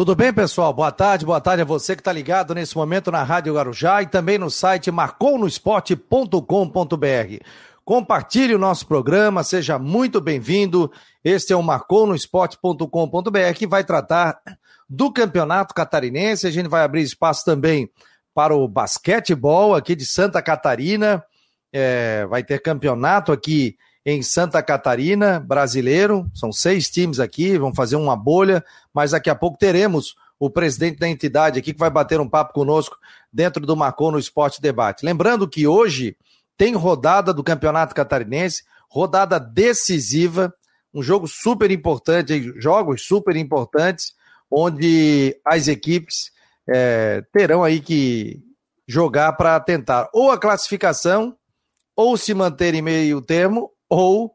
Tudo bem, pessoal? Boa tarde, boa tarde a você que está ligado nesse momento na Rádio Garujá e também no site marconosport.com.br. Compartilhe o nosso programa, seja muito bem-vindo. Este é o marconosport.com.br que vai tratar do Campeonato Catarinense. A gente vai abrir espaço também para o basquetebol aqui de Santa Catarina. É, vai ter campeonato aqui em Santa Catarina, brasileiro. São seis times aqui, vão fazer uma bolha, mas daqui a pouco teremos o presidente da entidade aqui que vai bater um papo conosco dentro do Marcon no Esporte Debate. Lembrando que hoje tem rodada do Campeonato Catarinense, rodada decisiva, um jogo super importante, jogos super importantes, onde as equipes é, terão aí que jogar para tentar ou a classificação, ou se manter em meio termo, ou,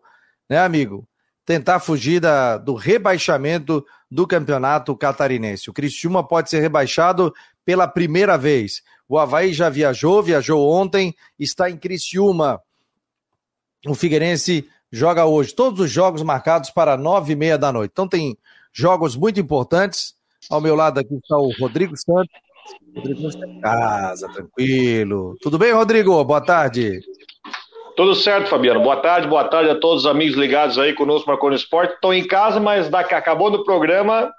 né, amigo, tentar fugir da, do rebaixamento do campeonato catarinense. O Cristiúma pode ser rebaixado pela primeira vez. O Havaí já viajou, viajou ontem, está em Criciúma. O Figueirense joga hoje. Todos os jogos marcados para nove e meia da noite. Então tem jogos muito importantes. Ao meu lado aqui está o Rodrigo Santos. Rodrigo está em casa, tranquilo. Tudo bem, Rodrigo? Boa tarde. Tudo certo, Fabiano. Boa tarde, boa tarde a todos os amigos ligados aí conosco no Marconi Esporte. Estou em casa, mas daqui, acabou do programa,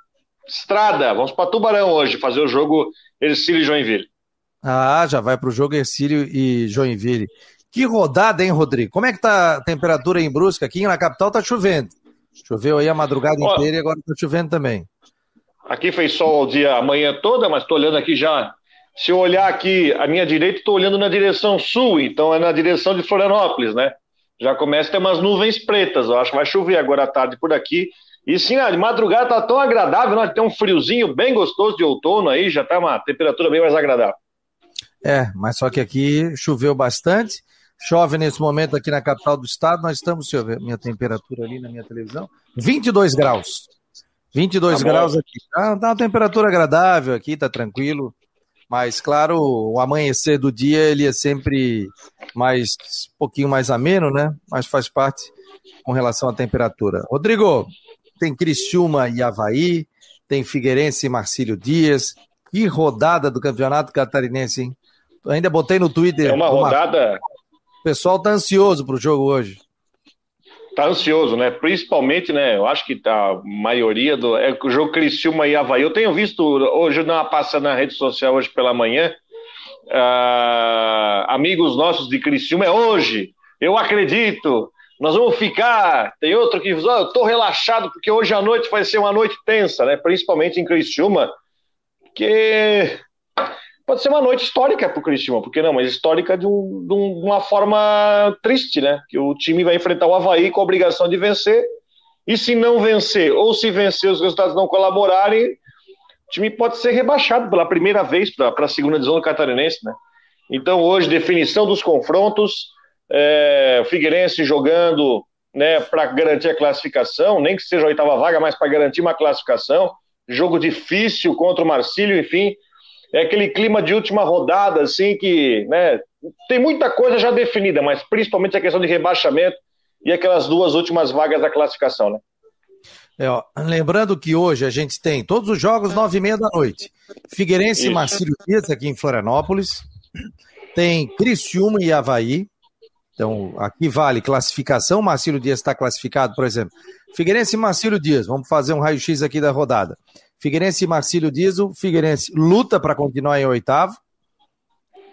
estrada. Vamos para Tubarão hoje fazer o jogo Ercílio e Joinville. Ah, já vai para o jogo Ercílio e Joinville. Que rodada, hein, Rodrigo? Como é que tá a temperatura em Brusca? Aqui na capital tá chovendo. Choveu aí a madrugada Ó, inteira e agora tá chovendo também. Aqui fez sol o dia, a manhã toda, mas estou olhando aqui já se eu olhar aqui à minha direita, estou olhando na direção sul, então é na direção de Florianópolis, né? Já começa a ter umas nuvens pretas, eu acho que vai chover agora à tarde por aqui. E sim, de madrugada tá tão agradável, nós né? tem um friozinho bem gostoso de outono aí, já tá uma temperatura bem mais agradável. É, mas só que aqui choveu bastante, chove nesse momento aqui na capital do estado, nós estamos, deixa eu ver minha temperatura ali na minha televisão, 22 graus. 22 tá graus aqui. Tá, tá uma temperatura agradável aqui, tá tranquilo. Mas, claro, o amanhecer do dia ele é sempre mais um pouquinho mais ameno, né? Mas faz parte com relação à temperatura. Rodrigo, tem Criciúma e Havaí, tem Figueirense e Marcílio Dias. Que rodada do Campeonato Catarinense, hein? ainda botei no Twitter. É uma rodada. O pessoal tá ansioso pro jogo hoje tá ansioso, né? Principalmente, né? Eu acho que a maioria do. É o jogo Criciúma e Havaí. Eu tenho visto hoje, na passando na rede social hoje pela manhã, uh, amigos nossos de Criciúma, é hoje. Eu acredito. Nós vamos ficar. Tem outro que diz: oh, eu tô relaxado porque hoje à noite vai ser uma noite tensa, né? Principalmente em Criciúma, que pode ser uma noite histórica para o Cristiano, porque não, mas histórica de, um, de, uma forma triste, né? Que o time vai enfrentar o Havaí com a obrigação de vencer, e se não vencer, ou se vencer os resultados não colaborarem, o time pode ser rebaixado pela primeira vez para a segunda divisão do Catarinense, né? Então, hoje, definição dos confrontos, é, o Figueirense jogando né, para garantir a classificação, nem que seja a oitava vaga, mas para garantir uma classificação. Jogo difícil contra o Marcílio, enfim é aquele clima de última rodada, assim, que né, tem muita coisa já definida, mas principalmente a questão de rebaixamento e aquelas duas últimas vagas da classificação, né? É, ó, lembrando que hoje a gente tem todos os jogos nove e meia da noite. Figueirense Isso. e Marcílio Dias aqui em Florianópolis. Tem Criciúma e Havaí. Então, aqui vale classificação. Marcílio Dias está classificado, por exemplo. Figueirense e Marcílio Dias. Vamos fazer um raio-x aqui da rodada. Figueirense e Marcílio Dias, o Figueirense luta para continuar em oitavo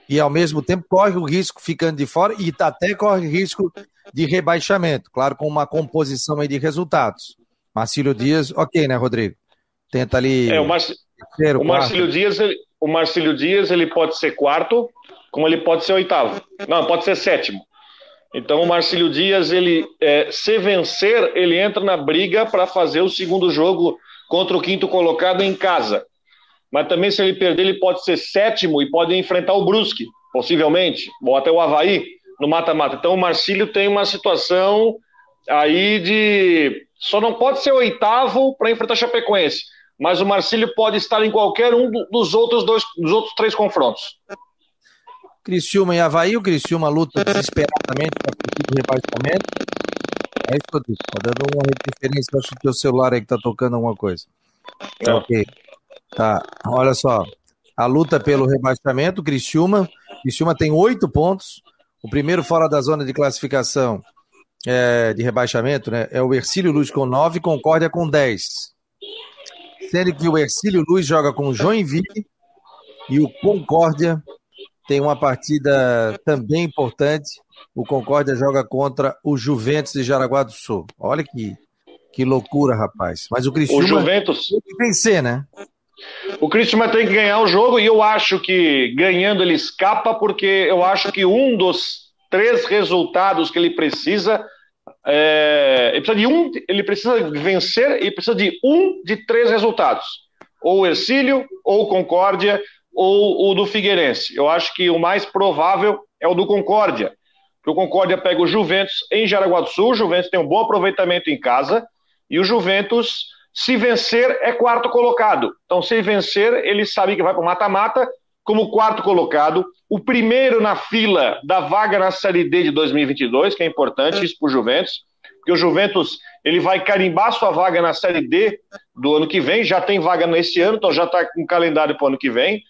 e ao mesmo tempo corre o risco ficando de fora e até corre risco de rebaixamento, claro, com uma composição aí de resultados. Marcílio Dias, ok, né, Rodrigo? Tenta ali. É, o, terceiro, o Marcílio Dias, ele... o Marcílio Dias, ele pode ser quarto, como ele pode ser oitavo. Não, pode ser sétimo. Então o Marcílio Dias, ele é, se vencer, ele entra na briga para fazer o segundo jogo contra o quinto colocado em casa. Mas também, se ele perder, ele pode ser sétimo e pode enfrentar o Brusque, possivelmente, ou até o Havaí no mata-mata. Então, o Marcílio tem uma situação aí de. Só não pode ser oitavo para enfrentar Chapecoense, mas o Marcílio pode estar em qualquer um dos outros dois, dos outros três confrontos. Criciúma e Havaí, o Criciúma luta desesperadamente para o rebaixamento. É isso que eu disse. Tá dando uma referência, acho que o teu celular aí que tá tocando alguma coisa. Tá ok. Tá, olha só. A luta pelo rebaixamento, Criciúma. Criciúma tem oito pontos. O primeiro fora da zona de classificação é, de rebaixamento né, é o Ercílio Luz com nove, Concórdia com dez. Sendo que o Ercílio Luz joga com o Joinville e o Concórdia tem uma partida também importante. O Concórdia joga contra o Juventus de Jaraguá do Sul. Olha que, que loucura, rapaz. Mas o Criciúma o Juventus... tem que vencer, né? O Cristiano tem que ganhar o jogo e eu acho que ganhando ele escapa, porque eu acho que um dos três resultados que ele precisa. É, ele precisa de um, ele precisa vencer e precisa de um de três resultados. Ou o Ercílio, ou Concórdia, ou o do Figueirense. Eu acho que o mais provável é o do Concórdia. Que o Concórdia pega o Juventus em Jaraguá do Sul, o Juventus tem um bom aproveitamento em casa, e o Juventus se vencer, é quarto colocado. Então, se vencer, ele sabe que vai para o mata-mata como quarto colocado. O primeiro na fila da vaga na Série D de 2022, que é importante isso para o Juventus, porque o Juventus ele vai carimbar sua vaga na Série D do ano que vem, já tem vaga nesse ano, então já está com calendário para o ano que vem.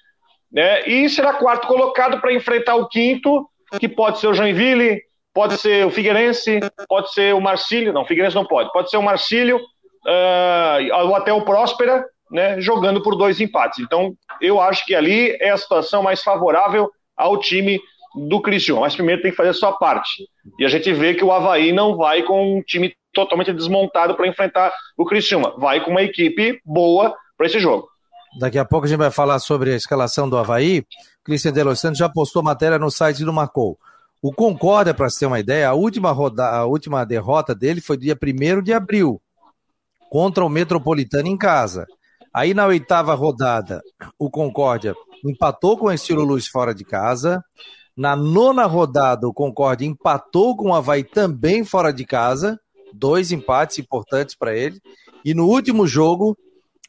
Né? E será quarto colocado para enfrentar o quinto, que pode ser o Joinville, pode ser o Figueirense, pode ser o Marcílio, não, o Figueirense não pode, pode ser o Marcílio, uh, ou até o Próspera, né, jogando por dois empates. Então, eu acho que ali é a situação mais favorável ao time do Criciúma. Mas primeiro tem que fazer a sua parte. E a gente vê que o Havaí não vai com um time totalmente desmontado para enfrentar o Criciúma. Vai com uma equipe boa para esse jogo. Daqui a pouco a gente vai falar sobre a escalação do Havaí. Cristian De Los Santos já postou matéria no site do Marcou. O Concórdia, para ter uma ideia, a última, roda... a última derrota dele foi dia 1 de abril contra o Metropolitano em casa. Aí na oitava rodada, o Concórdia empatou com o Estilo Luz fora de casa. Na nona rodada, o Concórdia empatou com o Havaí também fora de casa. Dois empates importantes para ele. E no último jogo,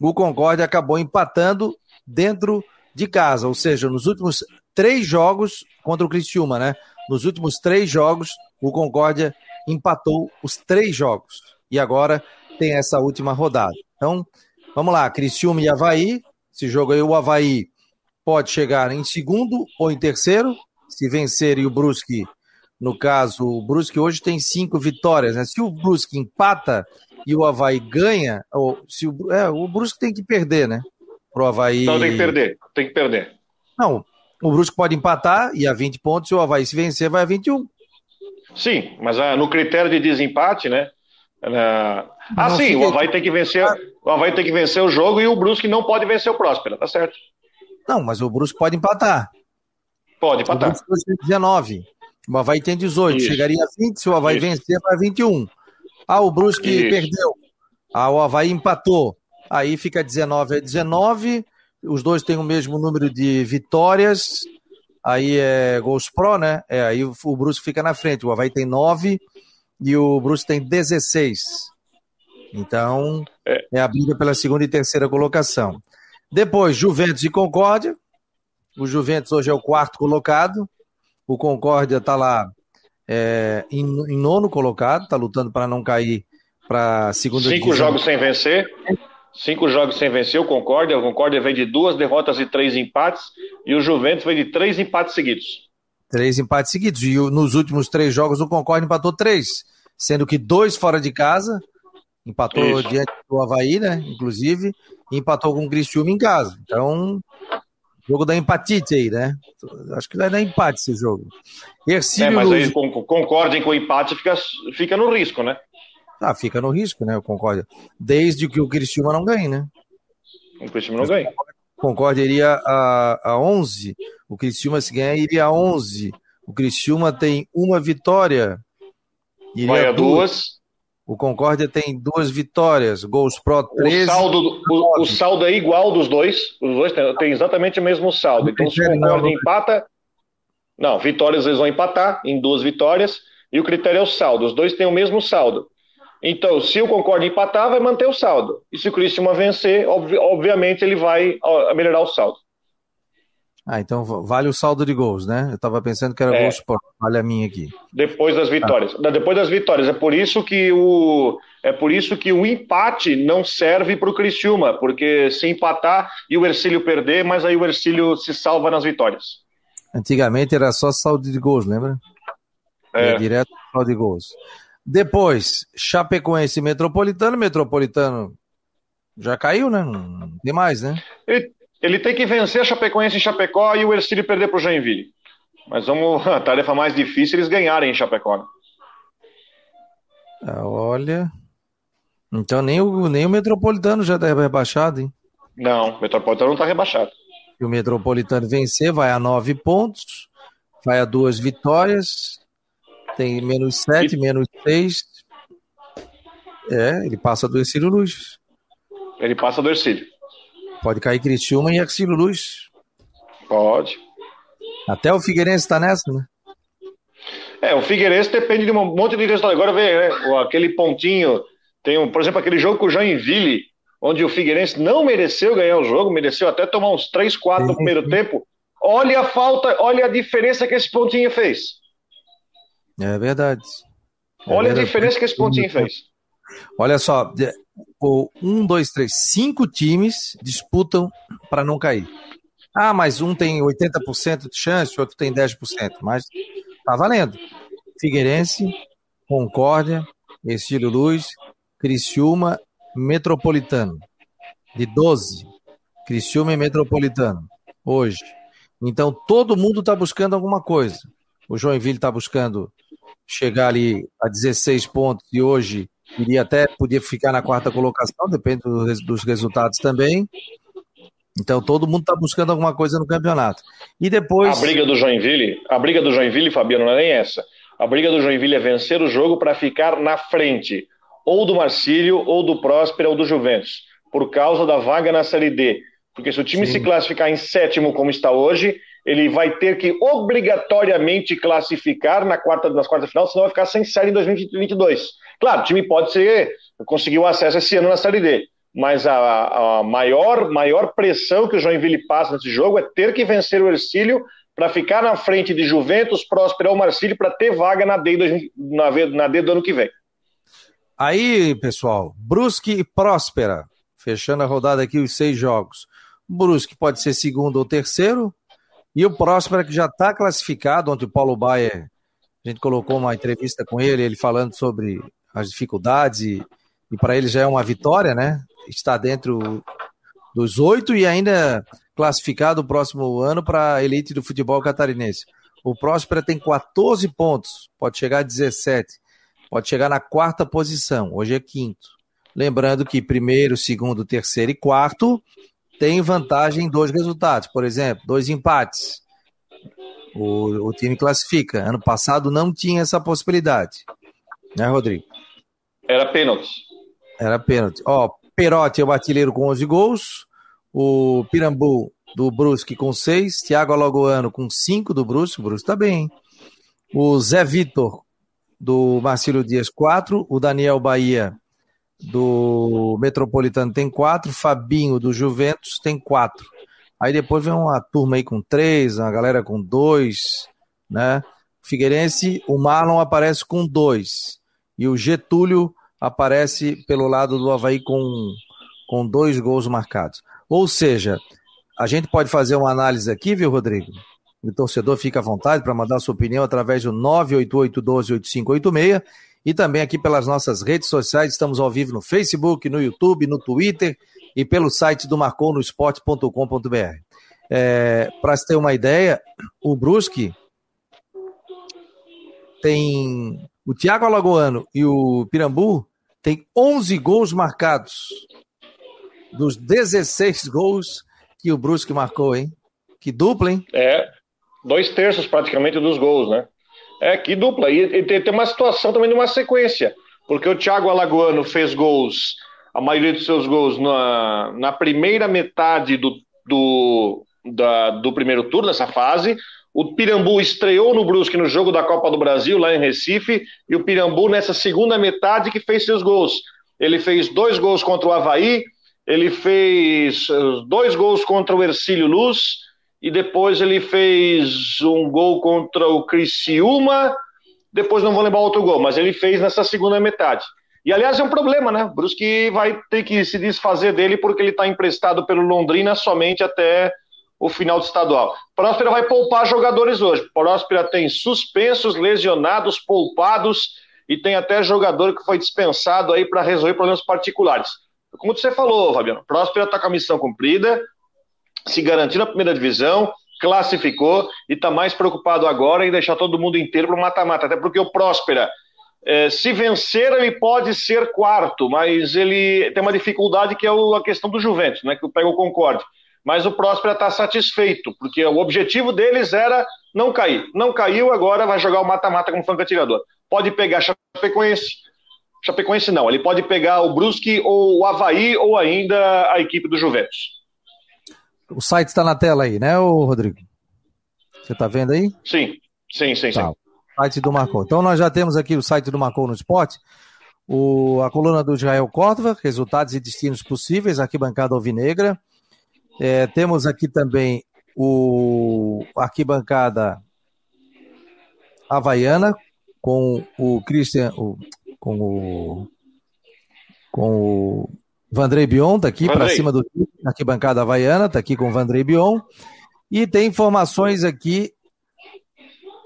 o Concórdia acabou empatando dentro de casa. Ou seja, nos últimos três jogos contra o Criciúma, né? Nos últimos três jogos, o Concórdia empatou os três jogos. E agora tem essa última rodada. Então, vamos lá, Criciúma e Havaí. Esse jogo aí, o Havaí pode chegar em segundo ou em terceiro, se vencer e o Brusque, no caso, o Brusque hoje tem cinco vitórias, né? Se o Brusque empata e o Havaí ganha, ou se o, é, o Brusque tem que perder, né? Pro Havaí. Não, tem que perder, tem que perder. Não, o Brusque pode empatar e a 20 pontos, se o Havaí se vencer, vai a 21. Sim, mas ah, no critério de desempate, né? Ah, ah sim, o Havaí tem que vencer. O Havaí tem que vencer o jogo e o Brusque não pode vencer o Próspera, tá certo? Não, mas o Brusque pode empatar. Pode empatar. O Brusque tem 19. O Havaí tem 18. Isso. Chegaria a 20, se o Havaí Isso. vencer, vai 21. Ah, o Brusque Isso. perdeu. Ah, o Havaí empatou. Aí fica 19 a 19. Os dois têm o mesmo número de vitórias. Aí é gols pro, né? É, aí o Brusque fica na frente. O Havaí tem 9 e o Bruce tem 16. Então, é. é a briga pela segunda e terceira colocação. Depois, Juventus e Concórdia. O Juventus hoje é o quarto colocado. O Concórdia está lá é, em, em, nono colocado, está lutando para não cair para segunda Cinco divisão. jogos sem vencer. Cinco jogos sem vencer o Concórdia. O Concórdia vem de duas derrotas e três empates. E o Juventus vem de três empates seguidos. Três empates seguidos. E nos últimos três jogos o Concórdia empatou três, sendo que dois fora de casa, empatou Isso. diante do Havaí, né? Inclusive, e empatou com o Criciúma em casa. Então, jogo da empatite aí, né? Acho que vai dar empate esse jogo. Ercílio é, mas Luz... aí concordem com o empate, fica, fica no risco, né? Ah, fica no risco, né? Eu concordo. Desde que o Criciúma não ganhe, né? O Criciúma não ganhe. Concorde iria a, a 11, o Criciúma se ganhar iria a 11. O Criciúma tem uma vitória. Iria Vai a duas. duas. O Concórdia tem duas vitórias, gols pro 13. O saldo, o, o saldo é igual dos dois. Os dois têm, exatamente o mesmo saldo. Então, se o Concórdia empata. Não, vitórias eles vão empatar em duas vitórias. E o critério é o saldo. Os dois têm o mesmo saldo. Então, se o Concorde empatar, vai manter o saldo. E se o Cristian vencer, obvi obviamente ele vai melhorar o saldo. Ah, então vale o saldo de gols, né? Eu estava pensando que era é. gol sport, vale a minha aqui. Depois das vitórias. Ah. Depois das vitórias. É por isso que o é por isso que o empate não serve para o Criciúma, porque se empatar e o Ercílio perder, mas aí o Ercílio se salva nas vitórias. Antigamente era só saldo de gols, lembra? É. Era direto saldo de gols. Depois, Chapecoense Metropolitano. Metropolitano já caiu, né? Não tem mais, né? Ele, ele tem que vencer a Chapecoense em Chapecó e o Ercílio perder para o Joinville. Mas vamos, a tarefa mais difícil eles ganharem em Chapecó. Né? Ah, olha. Então nem o, nem o Metropolitano já está rebaixado, hein? Não, o Metropolitano não está rebaixado. Se o Metropolitano vencer, vai a nove pontos, vai a duas vitórias, tem menos sete, e... menos seis. É, ele passa do Ercílio Luz. Ele passa do Ercílio. Pode cair Criciúma e Ercílio Luz. Pode. Até o Figueirense está nessa, né? É, o Figueirense depende de um monte de resultado. Agora vê, né? Aquele pontinho. Tem, um, por exemplo, aquele jogo com o Joinville, onde o Figueirense não mereceu ganhar o jogo, mereceu até tomar uns 3, 4 no primeiro tempo. Olha a falta, olha a diferença que esse pontinho fez. É verdade. É olha verdade. a diferença que esse pontinho fez. Olha só, um, dois, três, cinco times disputam para não cair. Ah, mas um tem 80% de chance, o outro tem 10%, mas tá valendo. Figueirense, Concórdia, Estilo Luz, Criciúma, Metropolitano. De 12, Criciúma e Metropolitano, hoje. Então todo mundo está buscando alguma coisa. O Joinville está buscando chegar ali a 16 pontos e hoje iria até podia ficar na quarta colocação, depende dos resultados também. Então todo mundo está buscando alguma coisa no campeonato. E depois a briga do Joinville, a briga do Joinville, Fabiano, não é nem essa. A briga do Joinville é vencer o jogo para ficar na frente, ou do Marcílio, ou do Próspera, ou do Juventus, por causa da vaga na Série D. Porque se o time Sim. se classificar em sétimo, como está hoje, ele vai ter que obrigatoriamente classificar na quarta, nas quartas de final, senão vai ficar sem série em 2022. Claro, o time pode ser conseguir o acesso esse ano na Série D, mas a, a maior, maior pressão que o Joinville passa nesse jogo é ter que vencer o Ercílio para ficar na frente de Juventus, Próspera ou Marcílio para ter vaga na D, na, na D do ano que vem. Aí, pessoal, Brusque e Próspera, fechando a rodada aqui os seis jogos. Brusque pode ser segundo ou terceiro, e o Próspera, que já está classificado, ontem o Paulo Baier, a gente colocou uma entrevista com ele, ele falando sobre as dificuldades, e, e para ele já é uma vitória, né? Está dentro dos oito e ainda classificado o próximo ano para a elite do futebol catarinense. O Próspera tem 14 pontos, pode chegar a 17, pode chegar na quarta posição, hoje é quinto. Lembrando que primeiro, segundo, terceiro e quarto tem vantagem em dois resultados, por exemplo, dois empates. O, o time classifica. Ano passado não tinha essa possibilidade. Né, Rodrigo? Era pênalti. Era pênalti. Ó, Perotti é o artilheiro com 11 gols. O Pirambu do Brusque com 6. Thiago Alagoano com 5 do Brusque. O Brusque tá bem, hein? O Zé Vitor do Marcílio Dias 4. O Daniel Bahia do Metropolitano tem quatro, Fabinho do Juventus tem quatro. Aí depois vem uma turma aí com três, uma galera com dois, né? Figueirense, o Marlon aparece com dois. E o Getúlio aparece pelo lado do Havaí com, com dois gols marcados. Ou seja, a gente pode fazer uma análise aqui, viu, Rodrigo? O torcedor fica à vontade para mandar sua opinião através do 988 12 8586 e também aqui pelas nossas redes sociais. Estamos ao vivo no Facebook, no YouTube, no Twitter e pelo site do marconosport.com.br. É, Para se ter uma ideia, o Brusque tem o Thiago Alagoano e o Pirambu tem 11 gols marcados dos 16 gols que o Brusque marcou, hein? Que dupla, hein? É, dois terços praticamente dos gols, né? É, que dupla. E, tem, uma situação também de uma sequência, porque o Thiago Alagoano fez gols, a maioria dos seus gols, na, na primeira metade do, do, da, do primeiro turno, dessa fase. O Pirambu estreou no Brusque no jogo da Copa do Brasil, lá em Recife, e o Pirambu nessa segunda metade que fez seus gols. Ele fez dois gols contra o Havaí, ele fez dois gols contra o Ercílio Luz, e depois ele fez um gol contra o Criciúma, depois não vou lembrar outro gol, mas ele fez nessa segunda metade. E aliás é um problema, né? O Brusque vai ter que se desfazer dele porque ele está emprestado pelo Londrina somente até o final do estadual. Próspera vai poupar jogadores hoje. Próspera tem suspensos, lesionados, poupados e tem até jogador que foi dispensado aí para resolver problemas particulares. Como você falou, Fabiano, Próspera está com a missão cumprida, se garantir na primeira divisão, classificou e está mais preocupado agora em deixar todo mundo inteiro para o mata-mata, até porque o Próspera, é, se vencer, ele pode ser quarto, mas ele tem uma dificuldade que é a questão do Juventus, né, que pega o Concorde. Mas o Próspera está satisfeito, porque o objetivo deles era não cair. Não caiu, agora vai jogar o mata-mata como franco atirador. Pode pegar Chapecoense, Chapecoense não, ele pode pegar o Brusque ou o Havaí ou ainda a equipe do Juventus. O site está na tela aí, né, Rodrigo? Você está vendo aí? Sim, sim, sim, tá. sim. Site do Marcou. Então nós já temos aqui o site do Marcou no Esporte, o, a coluna do Israel Córdova, resultados e destinos possíveis, arquibancada alvinegra. É, temos aqui também o arquibancada havaiana, com o Christian, o, com o com o Vandrei Bion, tá aqui para cima do arquibancada havaiana, tá aqui com o Vandrei Bion. E tem informações aqui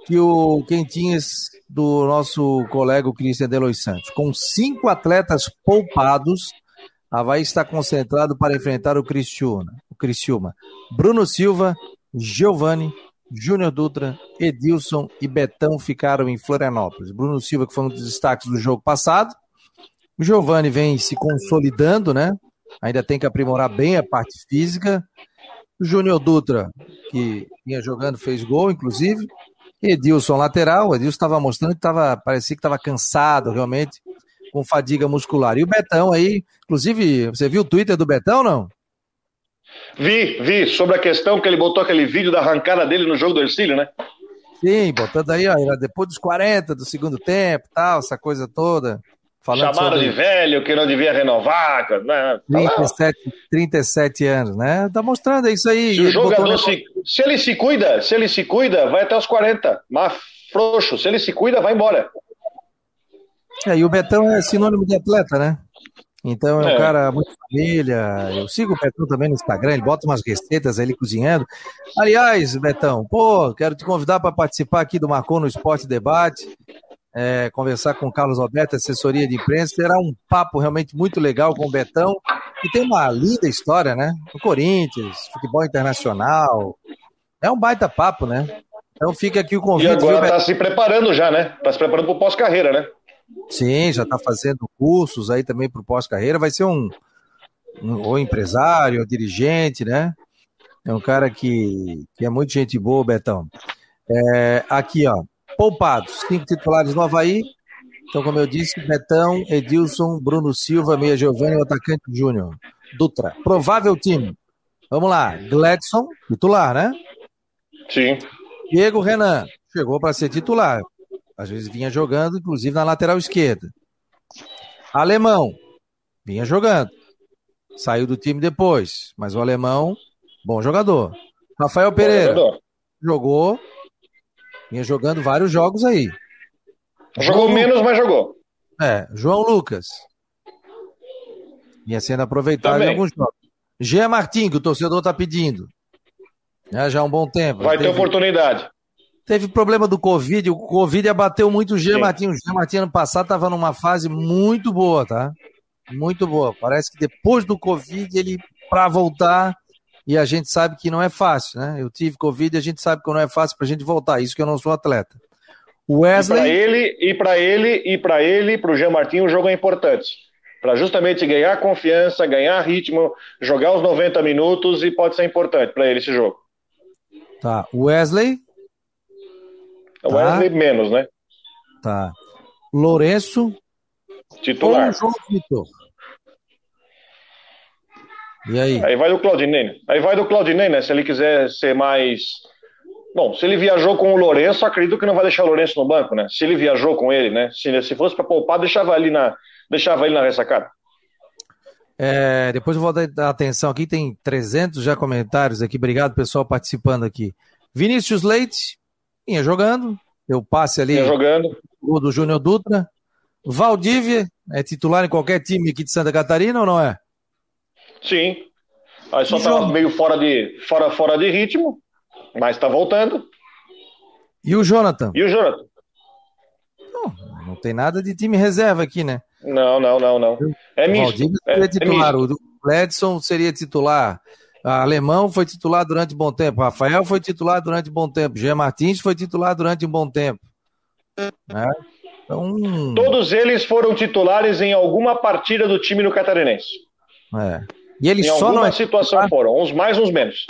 que o Quentinhas do nosso colega Cristian Delois Santos. Com cinco atletas poupados, Havaí está concentrado para enfrentar o Criciúma. Criciúma. Bruno Silva, Giovanni, Júnior Dutra, Edilson e Betão ficaram em Florianópolis. Bruno Silva, que foi um dos destaques do jogo passado, o Giovani vem se consolidando, né? Ainda tem que aprimorar bem a parte física. O Júnior Dutra, que vinha jogando, fez gol, inclusive. Edilson lateral. Edilson estava mostrando que tava, parecia que estava cansado, realmente, com fadiga muscular. E o Betão aí, inclusive, você viu o Twitter do Betão, não? Vi, vi, sobre a questão que ele botou aquele vídeo da arrancada dele no jogo do Ercílio, né? Sim, botando aí, ó, depois dos 40 do segundo tempo, tal, essa coisa toda. Falando Chamaram sobre... de velho, que não devia renovar. Né? 37, 37 anos, né? Tá mostrando isso aí. Se o jogador se, se ele se cuida, se ele se cuida, vai até os 40. Mas frouxo, se ele se cuida, vai embora. É, e o Betão é sinônimo de atleta, né? Então é um é. cara muito família. Eu sigo o Betão também no Instagram, ele bota umas receitas aí cozinhando. Aliás, Betão, pô, quero te convidar para participar aqui do Marcou no Esporte Debate é, conversar com o Carlos Alberto, assessoria de imprensa. Será um papo realmente muito legal com o Betão, que tem uma linda história, né? O Corinthians, futebol internacional. É um baita papo, né? Então fica aqui o convite. E agora está se preparando já, né? Está se preparando para o pós-carreira, né? Sim, já está fazendo cursos aí também para o pós-carreira. Vai ser um, um ou empresário, ou dirigente, né? É um cara que, que é muito gente boa, Betão. É, aqui, ó poupados. Cinco titulares no Havaí. Então, como eu disse, Betão, Edilson, Bruno Silva, Meia Giovanni o atacante Júnior. Dutra. Provável time. Vamos lá. Gladson, titular, né? Sim. Diego Renan, chegou para ser titular. Às vezes vinha jogando, inclusive na lateral esquerda. Alemão, vinha jogando. Saiu do time depois, mas o alemão, bom jogador. Rafael Pereira, jogador. jogou, Vinha jogando vários jogos aí. Jogou João menos, Lucas. mas jogou. É, João Lucas. Vinha sendo aproveitado Também. em alguns jogos. Jean Martin, que o torcedor está pedindo. É, já há um bom tempo. Vai teve, ter oportunidade. Teve problema do Covid, o Covid abateu muito o Jean Martin. O Jean Martin ano passado estava numa fase muito boa, tá? Muito boa. Parece que depois do Covid, ele, para voltar, e a gente sabe que não é fácil, né? Eu tive Covid e a gente sabe que não é fácil para a gente voltar, isso que eu não sou atleta. Wesley. Para ele, e para ele, e para ele, para o Jean Martin, o jogo é importante. Para justamente ganhar confiança, ganhar ritmo, jogar os 90 minutos e pode ser importante para ele esse jogo. Tá. Wesley. O Wesley tá. menos, né? Tá. Lourenço. Titular. João Vitor. E aí? Aí vai do Claudinei. Aí vai do Claudinei, né? Se ele quiser ser mais. Bom, se ele viajou com o Lourenço, acredito que não vai deixar o Lourenço no banco, né? Se ele viajou com ele, né? Se, se fosse para poupar, deixava ele na, deixava ele na ressacada. É, depois eu vou dar atenção aqui, tem 300 já comentários aqui. Obrigado, pessoal, participando aqui. Vinícius Leite, vinha jogando, deu passe ali. Vinha jogando. O do Júnior Dutra. Valdívia, é titular em qualquer time aqui de Santa Catarina ou não é? Sim. Aí só tá meio fora de, fora, fora de ritmo, mas tá voltando. E o Jonathan? E o Jonathan? Não, não tem nada de time reserva aqui, né? Não, não, não, não. É misto. O seria é, titular, é o Edson seria titular. Alemão foi titular durante um bom tempo. Rafael foi titular durante um bom tempo. Jean Martins foi titular durante um bom tempo. Né? Então... Todos eles foram titulares em alguma partida do time no Catarinense. É. E ele em só alguma não é situação titular? foram, uns mais, uns menos.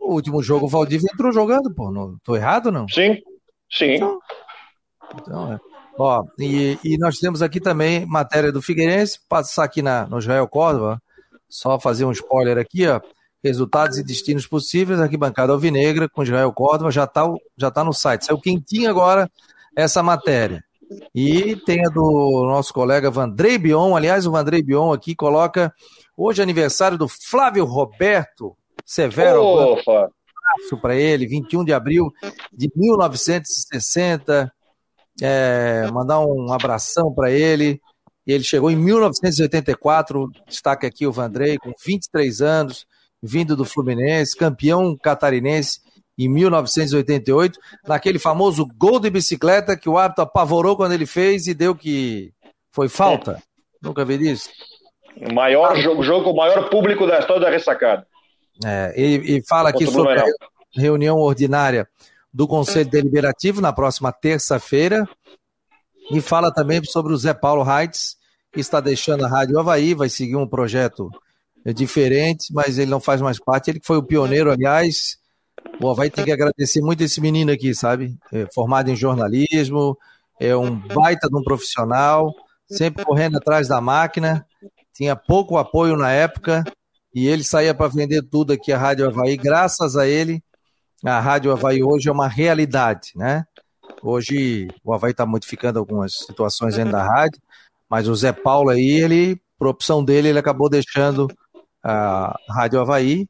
O último jogo o Valdívia entrou jogando, pô. Não, tô errado, não? Sim, sim. Então, então é. Ó, e, e, nós temos aqui também matéria do Figueirense, passar aqui na, no Israel Córdoba, só fazer um spoiler aqui, ó. Resultados e destinos possíveis, aqui bancada Alvinegra com Israel Córdoba, já está já tá no site. Saiu quentinho agora essa matéria. E tem a do nosso colega Vandrei Bion, aliás, o Vandrei Bion aqui coloca hoje é aniversário do Flávio Roberto Severo. Opa! Um para ele, 21 de abril de 1960 é, mandar um abração para ele. Ele chegou em 1984, destaque aqui o Vandrei, com 23 anos, vindo do Fluminense, campeão catarinense em 1988, naquele famoso gol de bicicleta que o árbitro apavorou quando ele fez e deu que foi falta. É. Nunca vi isso. O maior jogo, jogo com o maior público da história da ressacada. É, e, e fala aqui sobre a reunião ordinária do Conselho Deliberativo na próxima terça-feira. E fala também sobre o Zé Paulo Reitz, que está deixando a Rádio Havaí, vai seguir um projeto diferente, mas ele não faz mais parte. Ele que foi o pioneiro, aliás. O Havaí tem que agradecer muito esse menino aqui, sabe? É formado em jornalismo, é um baita de um profissional, sempre correndo atrás da máquina, tinha pouco apoio na época, e ele saía para vender tudo aqui a Rádio Havaí. Graças a ele, a Rádio Havaí hoje é uma realidade, né? Hoje o Havaí está modificando algumas situações dentro da rádio, mas o Zé Paulo aí, ele, por opção dele, ele acabou deixando a Rádio Havaí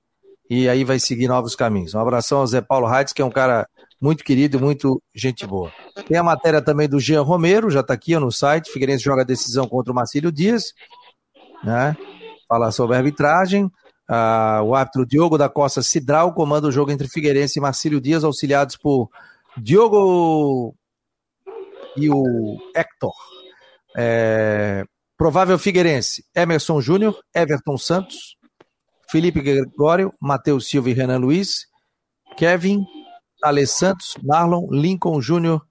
e aí vai seguir novos caminhos. Um abração ao Zé Paulo Reitz, que é um cara muito querido e muito gente boa. Tem a matéria também do Jean Romero, já está aqui no site. Figueirense joga decisão contra o Marcílio Dias, né? Fala sobre a arbitragem. Ah, o árbitro Diogo da Costa Cidral comanda o jogo entre Figueirense e Marcílio Dias, auxiliados por Diogo e o Hector. É, provável Figueirense: Emerson Júnior, Everton Santos, Felipe Gregório, Matheus Silva e Renan Luiz, Kevin, Ale Santos, Marlon, Lincoln Júnior,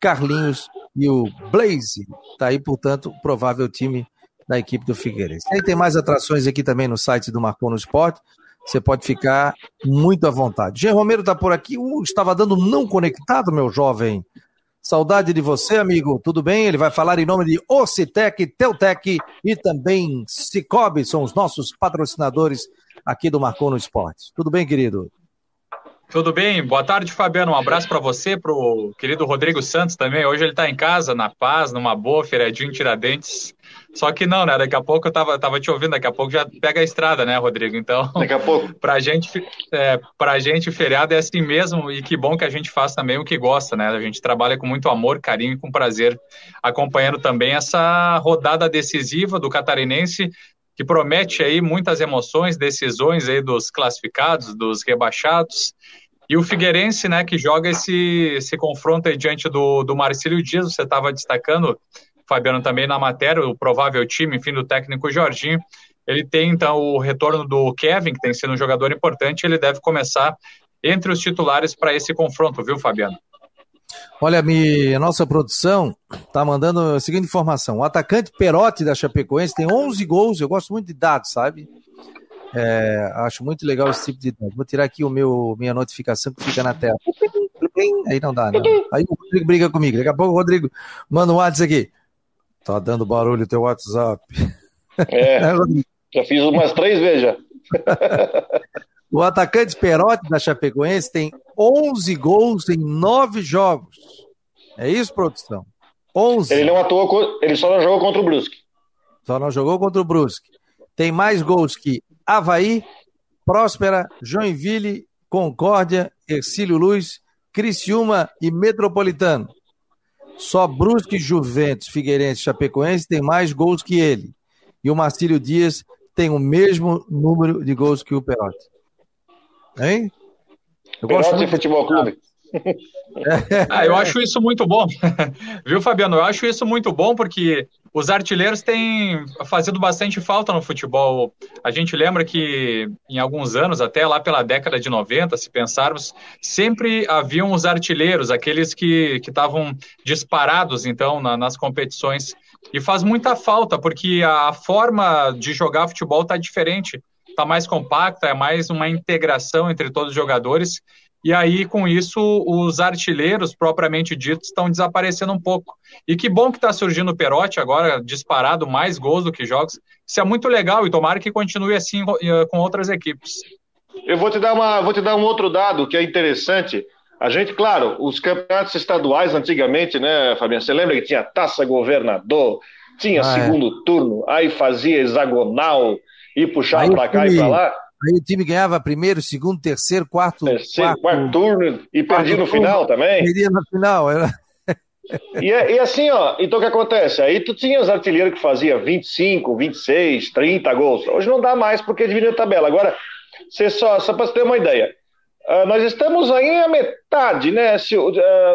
Carlinhos e o Blaze. Tá aí, portanto, o provável time da equipe do Figueirense. Aí tem mais atrações aqui também no site do Marcon no Esporte. Você pode ficar muito à vontade. Jean Romero está por aqui. Uh, estava dando não conectado, meu jovem. Saudade de você, amigo. Tudo bem? Ele vai falar em nome de Ocitec, Teutec e também Cicobi, são os nossos patrocinadores aqui do Marcon no Esporte. Tudo bem, querido? Tudo bem? Boa tarde, Fabiano. Um abraço para você, para o querido Rodrigo Santos também. Hoje ele está em casa, na paz, numa boa, feriadinho Tiradentes. Só que não, né? Daqui a pouco eu tava, tava te ouvindo, daqui a pouco já pega a estrada, né, Rodrigo? Então, daqui a pouco. pra gente, é, pra gente, feriado é assim mesmo, e que bom que a gente faz também o que gosta, né? A gente trabalha com muito amor, carinho e com prazer, acompanhando também essa rodada decisiva do catarinense, que promete aí muitas emoções, decisões aí dos classificados, dos rebaixados. E o Figueirense, né, que joga esse, esse confronto aí diante do, do Marcílio Dias, você estava destacando Fabiano também na matéria, o provável time, enfim, do técnico Jorginho. Ele tem então o retorno do Kevin, que tem sido um jogador importante, ele deve começar entre os titulares para esse confronto, viu, Fabiano? Olha, a nossa produção está mandando a seguinte informação: o atacante Perotti da Chapecoense tem 11 gols. Eu gosto muito de dados, sabe? É, acho muito legal esse tipo de. Vou tirar aqui o meu minha notificação que fica na tela. Aí não dá, não. Aí o Rodrigo briga comigo. Daqui a pouco o Rodrigo manda um WhatsApp aqui. Tá dando barulho o teu WhatsApp. É, já fiz umas três vezes já. o atacante Perotti da Chapecoense tem 11 gols em 9 jogos. É isso, produção? 11. Ele não atuou, ele só não jogou contra o Brusque. Só não jogou contra o Brusque. tem mais gols que Havaí, Próspera, Joinville, Concórdia, Ercílio Luz, Criciúma e Metropolitano. Só Brusque, Juventus, Figueirense e Chapecoense tem mais gols que ele. E o Marcílio Dias tem o mesmo número de gols que o Perotti. Hein? Eu Perotti gosto muito Futebol Clube. ah, eu acho isso muito bom, viu, Fabiano? Eu acho isso muito bom porque os artilheiros têm fazendo bastante falta no futebol. A gente lembra que em alguns anos, até lá pela década de 90, se pensarmos, sempre haviam os artilheiros, aqueles que estavam disparados, então, na, nas competições. E faz muita falta, porque a forma de jogar futebol está diferente, está mais compacta, é mais uma integração entre todos os jogadores. E aí, com isso, os artilheiros, propriamente ditos, estão desaparecendo um pouco. E que bom que está surgindo o Perotti agora, disparado, mais gols do que jogos. Isso é muito legal e tomara que continue assim eh, com outras equipes. Eu vou te dar, uma, vou te dar um outro dado que é interessante. A gente, claro, os campeonatos estaduais antigamente, né, Fabiano? Você lembra que tinha taça governador, tinha ah, é. segundo é. turno, aí fazia hexagonal e puxava para cá e para lá. Aí o time ganhava primeiro, segundo, terceiro, quarto. Terceiro, quarto, quarto turno e perdia no final também. Perdia no final, era. E, e, assim, ó, então o que acontece? Aí tu tinha os artilheiros que fazia 25, 26, 30 gols. Hoje não dá mais porque dividiu a tabela. Agora, você só, só para você ter uma ideia. Uh, nós estamos aí a metade, né? Se, uh,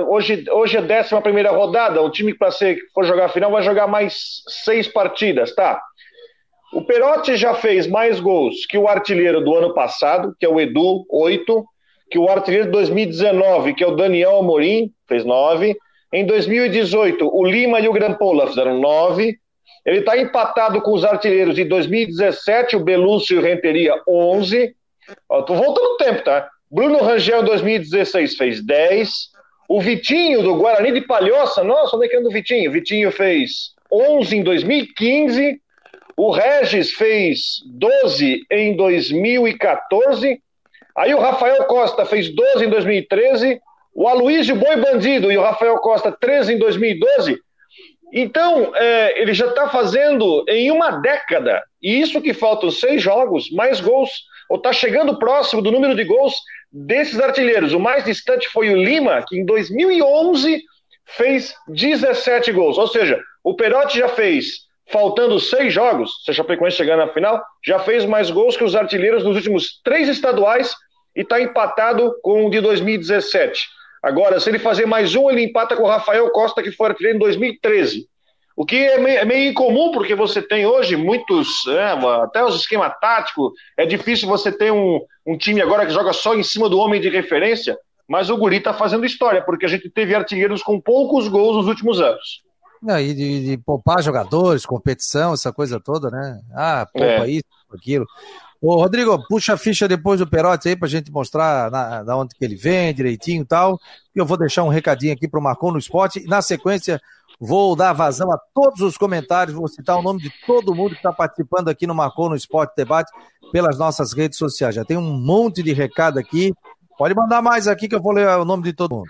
hoje, hoje é a décima primeira rodada. O time para ser for jogar a final vai jogar mais seis partidas, tá? O Perotti já fez mais gols que o artilheiro do ano passado, que é o Edu, oito, que o artilheiro de 2019, que é o Daniel Amorim, fez nove. Em 2018, o Lima e o Grampola fizeram nove. Ele está empatado com os artilheiros de 2017, o Belúcio e o Renteria, 11. Estou voltando o tempo, tá? Bruno Rangel, em 2016, fez 10. O Vitinho, do Guarani de Palhoça, nossa, onde é que anda o Vitinho? Vitinho fez 11 em 2015. O Regis fez 12 em 2014. Aí o Rafael Costa fez 12 em 2013. O Aloysio Boi Bandido e o Rafael Costa 13 em 2012. Então, é, ele já está fazendo em uma década, e isso que faltam seis jogos, mais gols, ou está chegando próximo do número de gols desses artilheiros. O mais distante foi o Lima, que em 2011 fez 17 gols. Ou seja, o Perotti já fez faltando seis jogos, se a Chapecoense chegar na final, já fez mais gols que os artilheiros nos últimos três estaduais e está empatado com o de 2017. Agora, se ele fazer mais um, ele empata com o Rafael Costa, que foi artilheiro em 2013. O que é meio, é meio incomum, porque você tem hoje muitos, é, até os esquema tático, é difícil você ter um, um time agora que joga só em cima do homem de referência, mas o Guri está fazendo história, porque a gente teve artilheiros com poucos gols nos últimos anos. Não, e de, de, poupar jogadores, competição, essa coisa toda, né? Ah, poupa é. isso, aquilo. Ô, Rodrigo, puxa a ficha depois do Perotti aí pra gente mostrar na, na onde que ele vem, direitinho e tal. E eu vou deixar um recadinho aqui pro Marcon no Esporte. Na sequência, vou dar vazão a todos os comentários, vou citar o nome de todo mundo que está participando aqui no Marcon no Esporte Debate pelas nossas redes sociais. Já tem um monte de recado aqui. Pode mandar mais aqui que eu vou ler o nome de todo mundo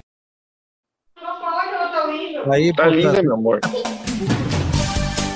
Aí, tá linda, meu amor.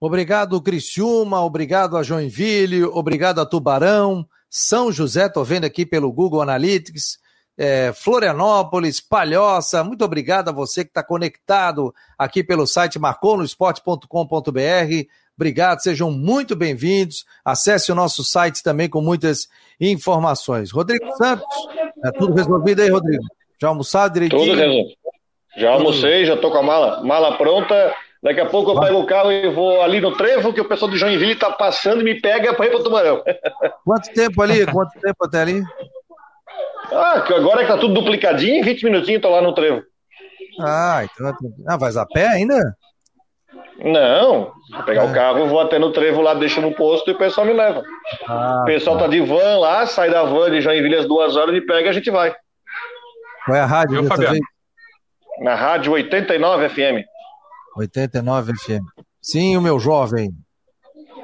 Obrigado, Criciúma, obrigado a Joinville, obrigado a Tubarão, São José, estou vendo aqui pelo Google Analytics, é, Florianópolis, Palhoça, muito obrigado a você que está conectado aqui pelo site marconosport.com.br. Obrigado, sejam muito bem-vindos. Acesse o nosso site também com muitas informações. Rodrigo Santos, é tudo resolvido aí, Rodrigo? Já almoçado direitinho? Tudo resolvido. Já almocei, já estou com a mala, mala pronta Daqui a pouco eu pego o carro e vou ali no trevo, que o pessoal de Joinville está passando e me pega para ir para o Tubarão. Quanto tempo ali? Quanto tempo até ali? Ah, que agora que tá tudo duplicadinho, em 20 minutinhos tô lá no trevo. Ah, então. Ah, vai a pé ainda? Não, vou pegar é. o carro, vou até no trevo lá, deixo no posto e o pessoal me leva. Ah, o pessoal tá. tá de van lá, sai da van de Joinville às duas horas, me pega e a gente vai. Qual é a rádio? Viu, Fabiano? Na rádio 89 FM. 89 FM. Sim, o meu jovem.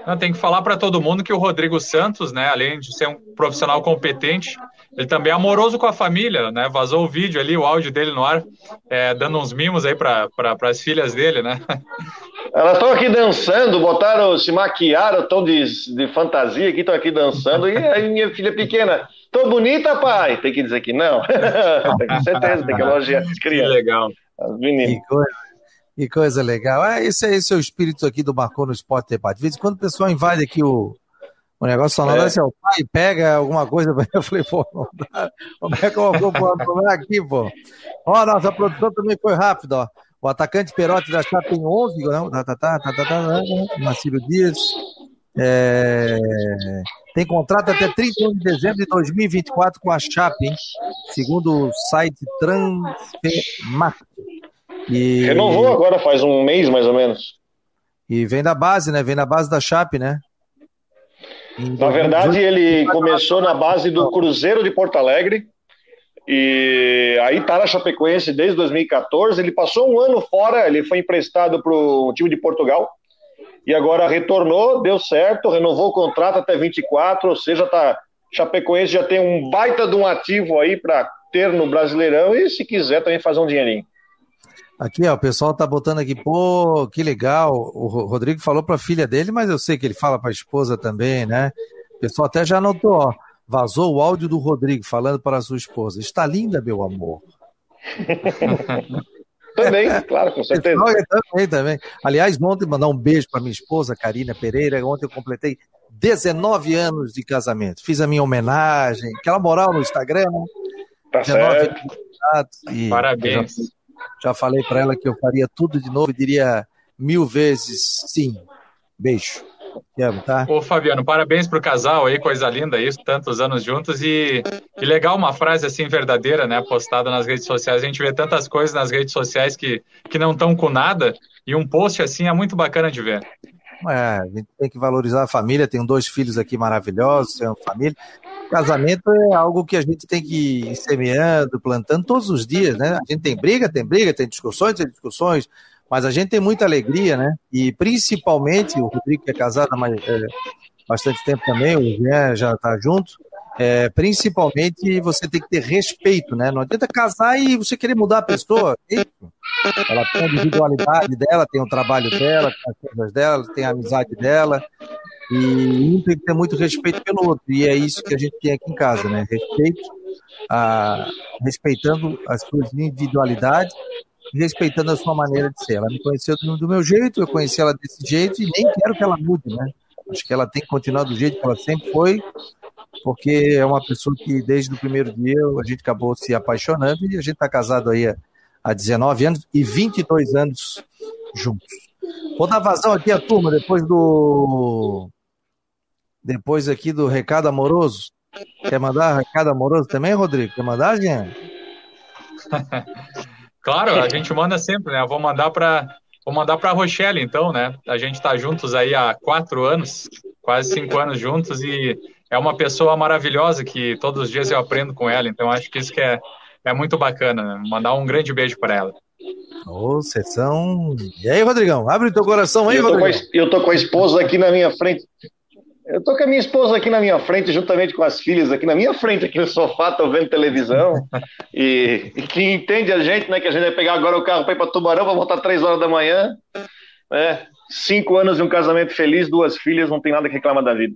Não, tem que falar para todo mundo que o Rodrigo Santos, né, além de ser um profissional competente, ele também é amoroso com a família, né? Vazou o vídeo ali, o áudio dele no ar, é, dando uns mimos aí para pra, as filhas dele, né? Elas estão aqui dançando, botaram, se maquiaram, estão de, de fantasia aqui, estão aqui dançando, e aí minha filha pequena, tô bonita, pai? Tem que dizer que não. tem que certeza, tem que elogiar as crianças. Que legal. As meninas. Que coisa. Que coisa legal. Ah, esse, é, esse é o espírito aqui do Marcou no Esporte Debate. De vez em quando o pessoal invade aqui o, o negócio sonoro, é. assim, o pai pega alguma coisa. Eu falei, pô, não dá. como é que eu vou pôr aqui, pô? Ó, nossa produção também foi rápida, ó. O atacante Perotti da Chapa tem 11, não? Tá, tá, tá, tá, tá, tá, Marcílio Dias. É... Tem contrato até 31 de dezembro de 2024 com a Chape, hein? Segundo o site Transfermarkt. E... Renovou agora faz um mês, mais ou menos. E vem da base, né? Vem da base da Chape, né? Na verdade, ele começou na base do Cruzeiro de Porto Alegre. E aí tá na Chapecoense desde 2014. Ele passou um ano fora, ele foi emprestado para o time de Portugal. E agora retornou, deu certo, renovou o contrato até 24, ou seja, tá, Chapecoense já tem um baita de um ativo aí para ter no Brasileirão e se quiser também fazer um dinheirinho. Aqui, ó, o pessoal tá botando aqui, pô, que legal. O Rodrigo falou para a filha dele, mas eu sei que ele fala para a esposa também, né? O pessoal até já anotou, ó. Vazou o áudio do Rodrigo falando para a sua esposa. Está linda, meu amor. também, claro, com certeza. Também, também. Aliás, ontem mandar um beijo para minha esposa, Karina Pereira. Ontem eu completei 19 anos de casamento. Fiz a minha homenagem, aquela moral no Instagram, né? Tá certo. E Parabéns. Já falei para ela que eu faria tudo de novo e diria mil vezes sim. Beijo. Quero, tá? Ô, Fabiano, parabéns pro casal aí, coisa linda isso, tantos anos juntos e, e legal uma frase assim verdadeira, né, postada nas redes sociais. A gente vê tantas coisas nas redes sociais que, que não estão com nada e um post assim é muito bacana de ver. É, a gente tem que valorizar a família. Tenho dois filhos aqui maravilhosos, tenho família. Casamento é algo que a gente tem que ir semeando, plantando todos os dias, né? A gente tem briga, tem briga, tem discussões, tem discussões, mas a gente tem muita alegria, né? E principalmente o Rodrigo, que é casado há é, bastante tempo também, o Jean já está junto. É, principalmente você tem que ter respeito, né? Não adianta casar e você querer mudar a pessoa. Ela tem a individualidade dela, tem o trabalho dela, tem as coisas dela, tem a amizade dela. E um tem que ter muito respeito pelo outro. E é isso que a gente tem aqui em casa, né? Respeito, a, respeitando as suas individualidades respeitando a sua maneira de ser. Ela me conheceu do, do meu jeito, eu conheci ela desse jeito e nem quero que ela mude, né? Acho que ela tem que continuar do jeito que ela sempre foi, porque é uma pessoa que desde o primeiro dia a gente acabou se apaixonando e a gente está casado aí há, há 19 anos e 22 anos juntos. Vou dar vazão aqui a turma depois do depois aqui do recado amoroso. Quer mandar recado amoroso também, Rodrigo? Quer mandar, Jean? claro, a gente manda sempre, né? Eu vou mandar para Vou mandar para Rochelle, então, né? A gente está juntos aí há quatro anos, quase cinco anos juntos, e é uma pessoa maravilhosa que todos os dias eu aprendo com ela. Então, acho que isso que é, é muito bacana. Né? Mandar um grande beijo para ela. Ô, oh, sessão. E aí, Rodrigão? Abre o teu coração aí, eu Rodrigão. A, eu tô com a esposa aqui na minha frente. Eu tô com a minha esposa aqui na minha frente, juntamente com as filhas aqui na minha frente, aqui no sofá, tô vendo televisão. e, e que entende a gente, né? Que a gente vai pegar agora o carro para ir para Tubarão, para voltar três horas da manhã. Né? Cinco anos de um casamento feliz, duas filhas, não tem nada que reclamar da vida.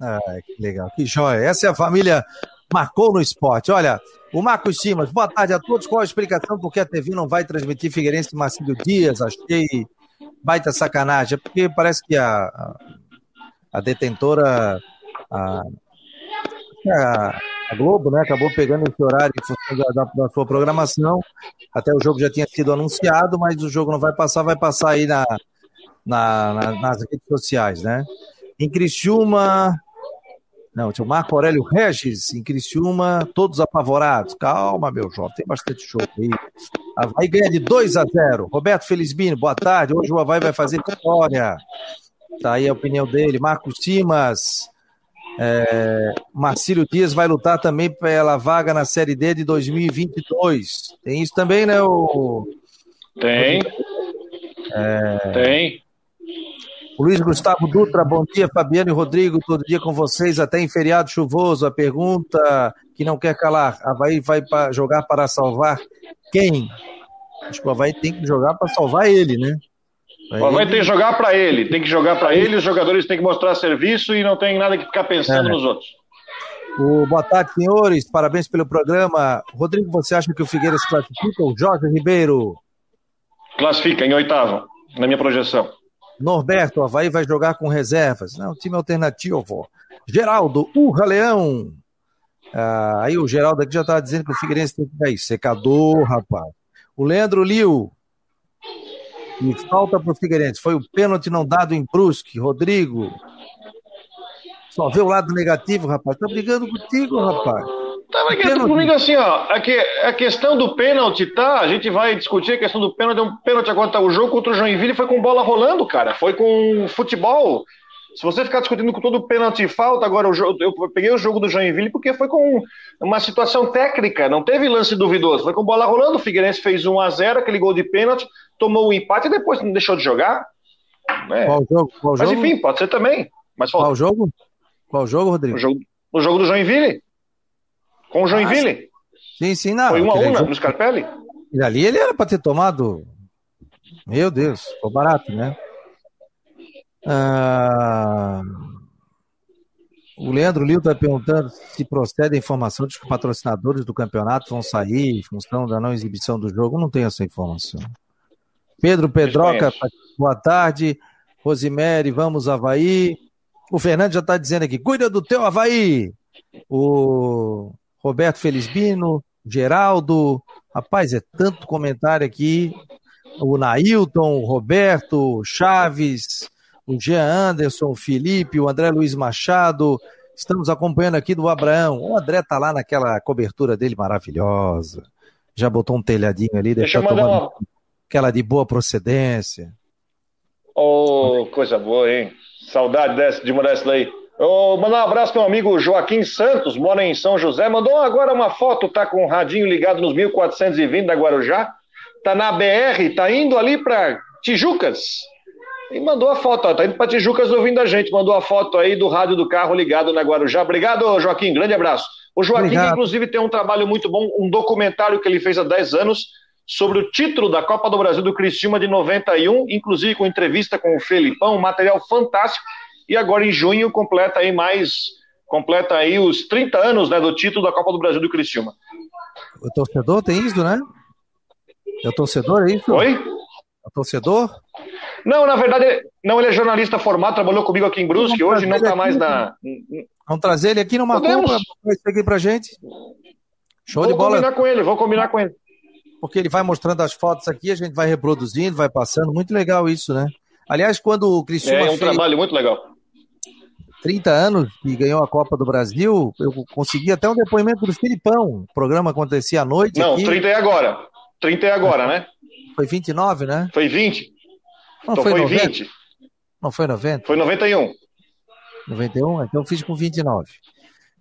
Ah, que legal, que joia. Essa é a família Marcou no Esporte. Olha, o Marcos Simas, boa tarde a todos. Qual a explicação porque a TV não vai transmitir Figueirense e Marcílio Dias? Achei baita sacanagem. É porque parece que a, a detentora, a, a, a, Globo, né, acabou pegando esse horário em função da, da, sua programação. Até o jogo já tinha sido anunciado, mas o jogo não vai passar, vai passar aí na, na, na nas redes sociais, né? Em Criciúma, não, tinha o Marco Aurélio Regis em Criciúma, todos apavorados. Calma, meu jovem, tem bastante jogo aí. Havaí ganha de 2 a 0. Roberto Felizbino, boa tarde. Hoje o Havaí vai fazer história. Tá aí a opinião dele. Marcos Simas. É, Marcílio Dias vai lutar também pela vaga na Série D de 2022. Tem isso também, né? O... Tem. É... Tem. Luiz Gustavo Dutra, bom dia. Fabiano e Rodrigo, todo dia com vocês, até em feriado chuvoso. A pergunta que não quer calar: Havaí vai jogar para salvar quem? Acho que o Havaí tem que jogar para salvar ele, né? O Havaí tem que jogar para ele, tem que jogar para ele, os jogadores têm que mostrar serviço e não tem nada que ficar pensando é. nos outros. O, boa tarde, senhores. Parabéns pelo programa. Rodrigo, você acha que o Figueiredo se classifica? O Jorge Ribeiro? Classifica em oitavo, na minha projeção. Norberto, Havaí vai jogar com reservas. Não, time alternativo. Geraldo, Urra Leão. Ah, aí o Geraldo aqui já estava dizendo que o Figueirense tem que cair. Secador, rapaz. O Leandro Liu. E falta para o Figueirense. Foi o pênalti não dado em Brusque. Rodrigo. Só vê o lado negativo, rapaz. Tá brigando contigo, rapaz. Tá brigando comigo assim, ó. A, que, a questão do pênalti, tá? A gente vai discutir a questão do pênalti. É um pênalti agora, tá? O jogo contra o Joinville foi com bola rolando, cara. Foi com futebol. Se você ficar discutindo com todo pênalti e falta, agora eu, eu peguei o jogo do Joinville porque foi com uma situação técnica, não teve lance duvidoso. Foi com bola rolando. O Figueirense fez 1 a 0 aquele gol de pênalti, tomou o empate e depois não deixou de jogar. Né? Qual jogo? Qual Mas enfim, pode ser também. Mas Qual jogo? Qual jogo, Rodrigo? O jogo, o jogo do Joinville. Com o Joinville? sim, sim, não. Foi uma a uma no Scarpelli? E ali ele era para ter tomado. Meu Deus, ficou barato, né? Ah... O Leandro Lio está perguntando se procede a informação de que os patrocinadores do campeonato vão sair em função da não exibição do jogo. Não tenho essa informação. Pedro Pedroca, boa tarde. Rosemary, vamos Havaí. O Fernando já está dizendo aqui, cuida do teu Havaí. O Roberto Felizbino, Geraldo, rapaz, é tanto comentário aqui. O Nailton, o Roberto, Chaves, o Jean Anderson, o Felipe, o André Luiz Machado. Estamos acompanhando aqui do Abraão. O André tá lá naquela cobertura dele maravilhosa. Já botou um telhadinho ali, deixa eu mandar uma... aquela de boa procedência. Oh, coisa boa, hein? Saudade dessa, de uma dessa daí. Oh, mandar um abraço para meu amigo Joaquim Santos, mora em São José. Mandou agora uma foto, tá com o radinho ligado nos 1420 da Guarujá. Tá na BR, tá indo ali para Tijucas. E mandou a foto, ó, tá indo para Tijucas ouvindo a gente. Mandou a foto aí do rádio do carro ligado na Guarujá. Obrigado, Joaquim. Grande abraço. O Joaquim, Obrigado. inclusive, tem um trabalho muito bom, um documentário que ele fez há 10 anos sobre o título da Copa do Brasil do Cristiúma de 91, inclusive com entrevista com o Felipão, um material fantástico e agora em junho completa aí mais completa aí os 30 anos né, do título da Copa do Brasil do Criciúma. O torcedor tem isso, né? É o torcedor, é isso? Oi? É o torcedor? Não, na verdade, não, ele é jornalista formado, trabalhou comigo aqui em Brusque, hoje não está mais na. Vamos trazer ele aqui numa Podemos. compra aqui pra gente. Show vou de bola. Vou combinar com ele, vou combinar com ele. Porque ele vai mostrando as fotos aqui, a gente vai reproduzindo, vai passando. Muito legal isso, né? Aliás, quando o Cristiano. É, é um fez... trabalho muito legal. 30 anos que ganhou a Copa do Brasil, eu consegui até um depoimento do Filipão. O programa acontecia à noite. Não, aqui. 30 é agora. 30 é agora, né? Foi 29, né? Foi 20. Não então foi, foi 20. Não foi 90? Foi 91. 91? Então eu fiz com 29.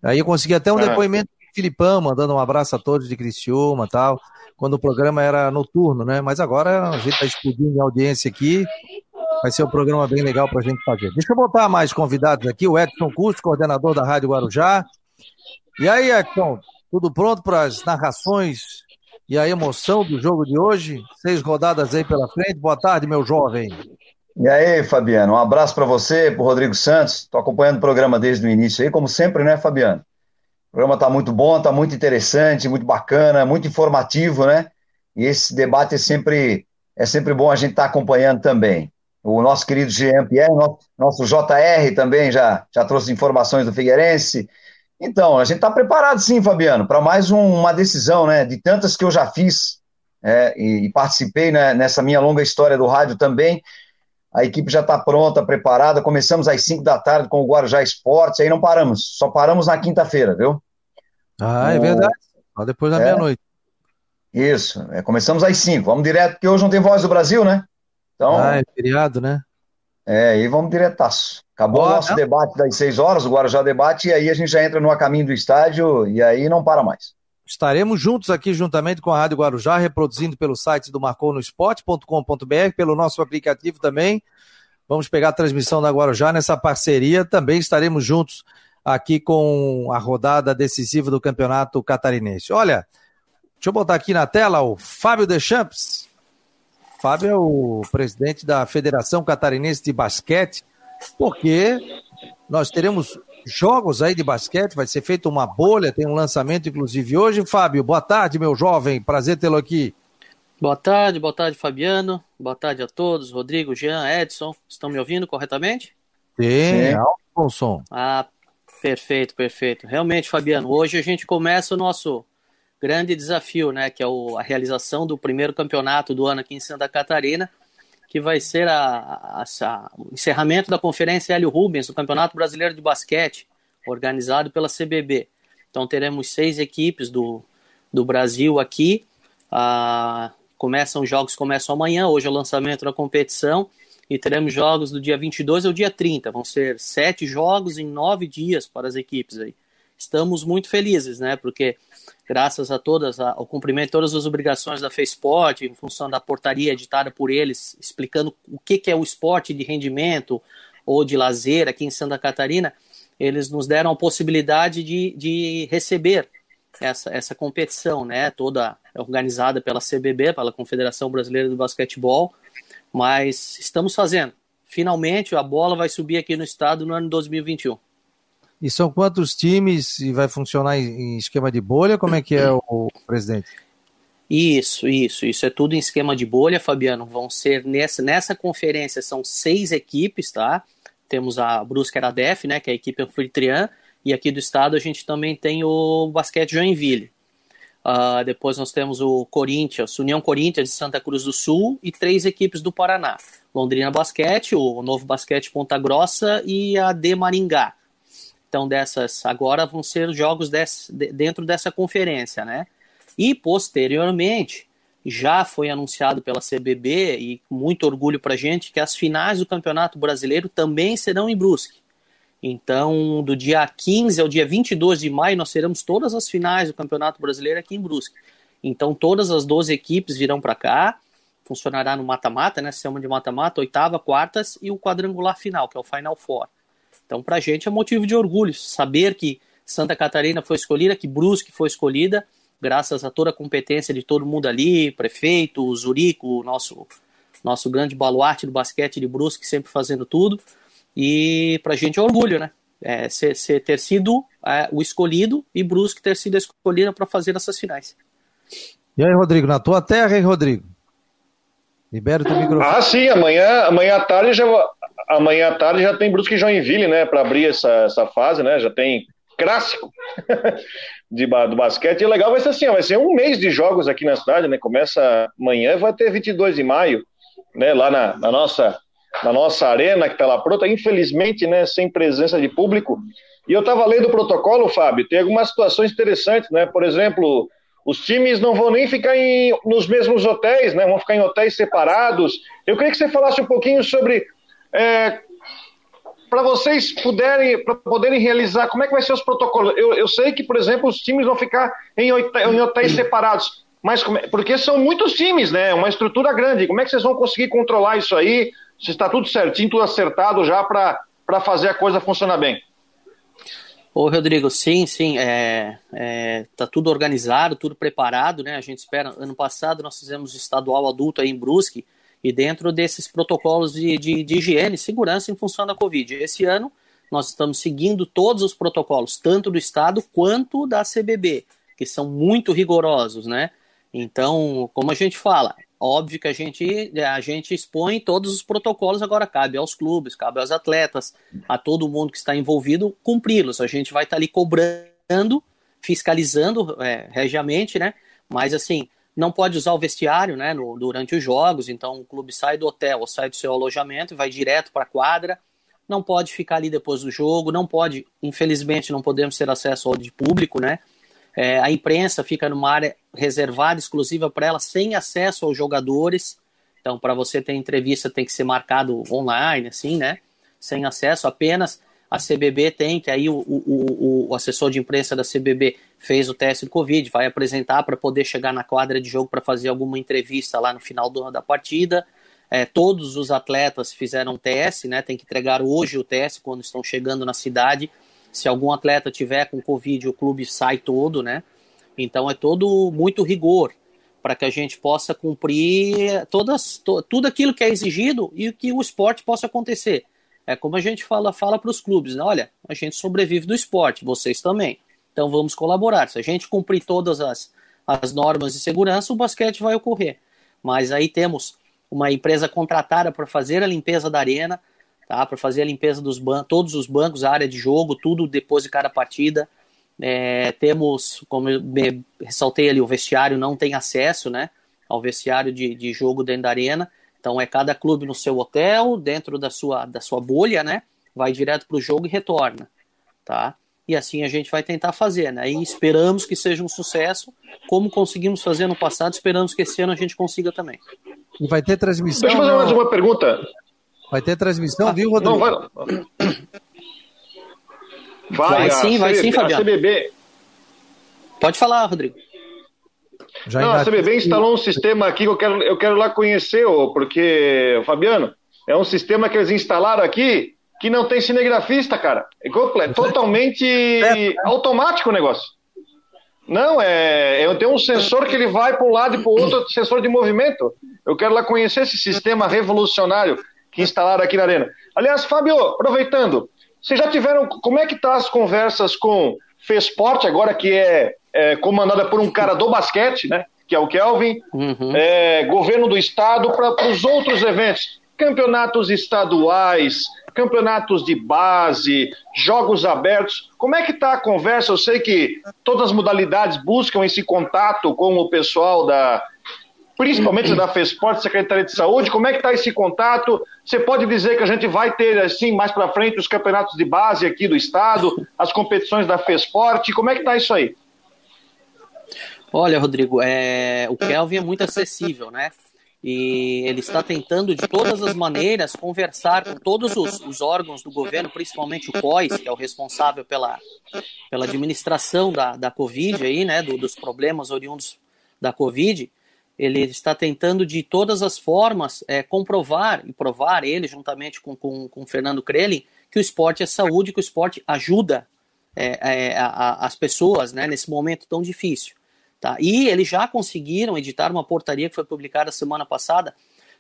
Aí eu consegui até um ah. depoimento do Filipão, mandando um abraço a todos de Criciúma e tal, quando o programa era noturno, né? Mas agora a gente está explodindo em audiência aqui. Vai ser um programa bem legal para a gente fazer. Deixa eu botar mais convidados aqui. O Edson Custo, coordenador da Rádio Guarujá. E aí, Edson, tudo pronto para as narrações e a emoção do jogo de hoje? Seis rodadas aí pela frente. Boa tarde, meu jovem. E aí, Fabiano, um abraço para você, para Rodrigo Santos. Estou acompanhando o programa desde o início aí, como sempre, né, Fabiano? O programa está muito bom, está muito interessante, muito bacana, muito informativo, né? E esse debate é sempre, é sempre bom a gente estar tá acompanhando também. O nosso querido Jean Pierre, nosso, nosso JR também já, já trouxe informações do Figueirense. Então, a gente está preparado sim, Fabiano, para mais um, uma decisão, né? De tantas que eu já fiz é, e, e, participei né, nessa minha longa história do rádio também. A equipe já está pronta, preparada. Começamos às 5 da tarde com o Guarujá Esportes, aí não paramos, só paramos na quinta-feira, viu? Ah, é verdade. Só depois da é, meia-noite. Isso, é, começamos às 5. Vamos direto, porque hoje não tem voz do Brasil, né? Então, ah, é feriado, né? É, e vamos diretaço. Acabou Boa, o nosso não? debate das 6 horas, o Guarujá debate, e aí a gente já entra no caminho do estádio e aí não para mais. Estaremos juntos aqui juntamente com a Rádio Guarujá, reproduzindo pelo site do marconosport.com.br, pelo nosso aplicativo também. Vamos pegar a transmissão da Guarujá nessa parceria. Também estaremos juntos aqui com a rodada decisiva do Campeonato Catarinense. Olha, deixa eu botar aqui na tela o Fábio Deschamps. Fábio é o presidente da Federação Catarinense de Basquete, porque nós teremos jogos aí de basquete, vai ser feita uma bolha, tem um lançamento inclusive hoje. Fábio, boa tarde, meu jovem, prazer tê-lo aqui. Boa tarde, boa tarde, Fabiano. Boa tarde a todos, Rodrigo, Jean, Edson. Estão me ouvindo corretamente? Sim, alto bom som. Ah, perfeito, perfeito. Realmente, Fabiano, hoje a gente começa o nosso grande desafio, né, que é o, a realização do primeiro campeonato do ano aqui em Santa Catarina que vai ser a, a, a, o encerramento da Conferência Hélio Rubens, do Campeonato Brasileiro de Basquete, organizado pela CBB. Então teremos seis equipes do, do Brasil aqui. Ah, começam os jogos começam amanhã, hoje é o lançamento da competição e teremos jogos do dia 22 ao dia 30. Vão ser sete jogos em nove dias para as equipes aí. Estamos muito felizes, né? Porque graças a todas, ao cumprimento de todas as obrigações da FESPORT, em função da portaria editada por eles, explicando o que, que é o esporte de rendimento ou de lazer aqui em Santa Catarina, eles nos deram a possibilidade de, de receber essa, essa competição, né, toda organizada pela CBB, pela Confederação Brasileira do Basquetebol, mas estamos fazendo. Finalmente a bola vai subir aqui no estado no ano 2021. E são quantos times e vai funcionar em esquema de bolha? Como é que é o presidente? Isso, isso, isso é tudo em esquema de bolha, Fabiano. Vão ser nessa, nessa conferência são seis equipes, tá? Temos a Brusque Aradef, né, que é a equipe anfitriã, e aqui do estado a gente também tem o Basquete Joinville. Uh, depois nós temos o Corinthians, União Corinthians de Santa Cruz do Sul e três equipes do Paraná. Londrina Basquete, o Novo Basquete Ponta Grossa e a D Maringá. Então, dessas agora vão ser jogos desse, dentro dessa conferência, né? E posteriormente já foi anunciado pela CBB e muito orgulho para gente que as finais do Campeonato Brasileiro também serão em Brusque. Então, do dia 15 ao dia 22 de maio, nós teremos todas as finais do Campeonato Brasileiro aqui em Brusque. Então, todas as 12 equipes virão para cá, funcionará no mata-mata, né? Sistema de mata-mata, oitava, quartas e o quadrangular final, que é o Final Four. Então, para a gente é motivo de orgulho saber que Santa Catarina foi escolhida, que Brusque foi escolhida, graças a toda a competência de todo mundo ali, prefeito, Zurico, nosso, nosso grande baluarte do basquete de Brusque, sempre fazendo tudo. E para a gente é orgulho, né? É, ser, ser, ter sido é, o escolhido e Brusque ter sido escolhida para fazer essas finais. E aí, Rodrigo, na tua terra, hein, Rodrigo? Libera o teu microfone. Ah, sim, amanhã, amanhã à tarde já amanhã à tarde já tem Brusque e Joinville, né, para abrir essa, essa fase, né? Já tem clássico de, do basquete. E o legal vai ser assim, vai ser um mês de jogos aqui na cidade, né? Começa amanhã, vai ter 22 de maio, né? Lá na, na nossa na nossa arena que está lá pronta, infelizmente, né? Sem presença de público. E eu estava lendo o protocolo, Fábio. Tem algumas situações interessantes, né? Por exemplo, os times não vão nem ficar em, nos mesmos hotéis, né? Vão ficar em hotéis separados. Eu queria que você falasse um pouquinho sobre é, para vocês puderem, para poderem realizar, como é que vai ser os protocolos? Eu, eu sei que, por exemplo, os times vão ficar em, hotéis separados, mas é, porque são muitos times, né? Uma estrutura grande. Como é que vocês vão conseguir controlar isso aí? Se está tudo certinho, tudo acertado já para fazer a coisa funcionar bem? Ô, Rodrigo, sim, sim, é, é, tá tudo organizado, tudo preparado, né? A gente espera. Ano passado nós fizemos estadual adulto aí em Brusque, e dentro desses protocolos de, de, de higiene segurança em função da Covid. Esse ano, nós estamos seguindo todos os protocolos, tanto do Estado quanto da CBB, que são muito rigorosos, né? Então, como a gente fala, óbvio que a gente, a gente expõe todos os protocolos, agora cabe aos clubes, cabe aos atletas, a todo mundo que está envolvido cumpri-los. A gente vai estar ali cobrando, fiscalizando é, regiamente, né? Mas assim, não pode usar o vestiário né, no, durante os jogos, então o clube sai do hotel ou sai do seu alojamento e vai direto para a quadra, não pode ficar ali depois do jogo, não pode, infelizmente não podemos ter acesso ao de público, né? É, a imprensa fica numa área reservada, exclusiva para ela, sem acesso aos jogadores. Então, para você ter entrevista, tem que ser marcado online, assim, né? Sem acesso, apenas a CBB tem, que aí o, o, o, assessor de imprensa da CBB fez o teste do Covid, vai apresentar para poder chegar na quadra de jogo para fazer alguma entrevista lá no final do, da partida. É, todos os atletas fizeram teste, né? Tem que entregar hoje o teste quando estão chegando na cidade. Se algum atleta tiver com Covid, o clube sai todo, né? Então é todo muito rigor para que a gente possa cumprir todas, to, tudo aquilo que é exigido e que o esporte possa acontecer. É como a gente fala fala para os clubes, né? olha, a gente sobrevive do esporte, vocês também. Então vamos colaborar. Se a gente cumprir todas as, as normas de segurança, o basquete vai ocorrer. Mas aí temos uma empresa contratada para fazer a limpeza da arena, tá? Para fazer a limpeza dos bancos, todos os bancos, a área de jogo, tudo depois de cada partida. É, temos, como eu ressaltei ali, o vestiário não tem acesso, né? Ao vestiário de, de jogo dentro da arena. Então é cada clube no seu hotel, dentro da sua, da sua bolha, né? Vai direto para o jogo e retorna, tá? E assim a gente vai tentar fazer, né? E esperamos que seja um sucesso, como conseguimos fazer no passado, esperamos que esse ano a gente consiga também. E vai ter transmissão. Deixa eu fazer mais uma pergunta. Vai ter transmissão, ah, viu, Rodrigo? Não, vai. Vai, vai sim, vai sim, Fabiano. CBB. Pode falar, Rodrigo. Já não, a CBB instalou um sistema aqui que eu quero, eu quero lá conhecer, porque, Fabiano, é um sistema que eles instalaram aqui que não tem cinegrafista, cara. É totalmente automático o negócio. Não, é, é. Tem um sensor que ele vai para um lado e para o outro, sensor de movimento. Eu quero lá conhecer esse sistema revolucionário que instalaram aqui na Arena. Aliás, Fábio, aproveitando, vocês já tiveram. Como é que tá as conversas com Fesporte, agora que é é, comandada por um cara do basquete, né? Que é o Kelvin, uhum. é, governo do estado, para os outros eventos, campeonatos estaduais, campeonatos de base, jogos abertos. Como é que está a conversa? Eu sei que todas as modalidades buscam esse contato com o pessoal da, principalmente da FESPORT, Secretaria de Saúde. Como é que está esse contato? Você pode dizer que a gente vai ter, assim, mais para frente, os campeonatos de base aqui do Estado, as competições da FESPORT. Como é que está isso aí? Olha, Rodrigo, é... o Kelvin é muito acessível, né? E ele está tentando, de todas as maneiras, conversar com todos os, os órgãos do governo, principalmente o COIS, que é o responsável pela, pela administração da, da Covid, aí, né, do, dos problemas oriundos da Covid. Ele está tentando, de todas as formas, é, comprovar e provar, ele, juntamente com, com, com Fernando Krelin, que o esporte é saúde, que o esporte ajuda é, é, a, a, as pessoas né, nesse momento tão difícil. Tá? E eles já conseguiram editar uma portaria que foi publicada semana passada,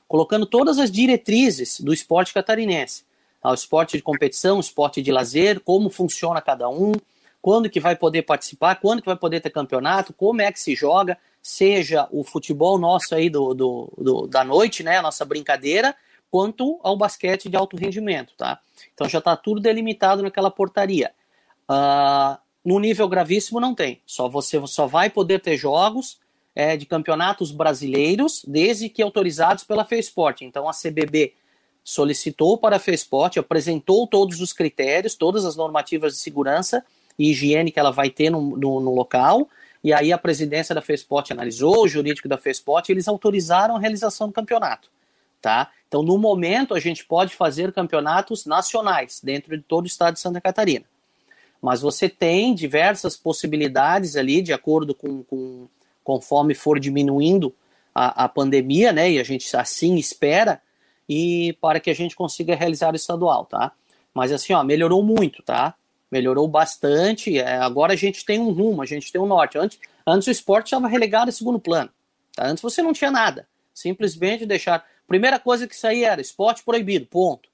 colocando todas as diretrizes do esporte catarinense. Tá? O esporte de competição, o esporte de lazer, como funciona cada um, quando que vai poder participar, quando que vai poder ter campeonato, como é que se joga, seja o futebol nosso aí do, do, do da noite, né, a nossa brincadeira, quanto ao basquete de alto rendimento, tá? Então já está tudo delimitado naquela portaria. Uh, no nível gravíssimo não tem. Só você só vai poder ter jogos é, de campeonatos brasileiros desde que autorizados pela FESPORT. Então a CBB solicitou para a FESPORT, apresentou todos os critérios, todas as normativas de segurança e higiene que ela vai ter no, no, no local. e aí a presidência da FESPOT analisou, o jurídico da FESPOT, eles autorizaram a realização do campeonato. Tá? Então, no momento, a gente pode fazer campeonatos nacionais dentro de todo o estado de Santa Catarina. Mas você tem diversas possibilidades ali, de acordo com, com conforme for diminuindo a, a pandemia, né? E a gente assim espera, e para que a gente consiga realizar o estadual, tá? Mas assim, ó, melhorou muito, tá? Melhorou bastante. É, agora a gente tem um rumo, a gente tem um norte. Antes, antes o esporte estava relegado a segundo plano. Tá? Antes você não tinha nada. Simplesmente deixar. Primeira coisa que saía era esporte proibido, ponto.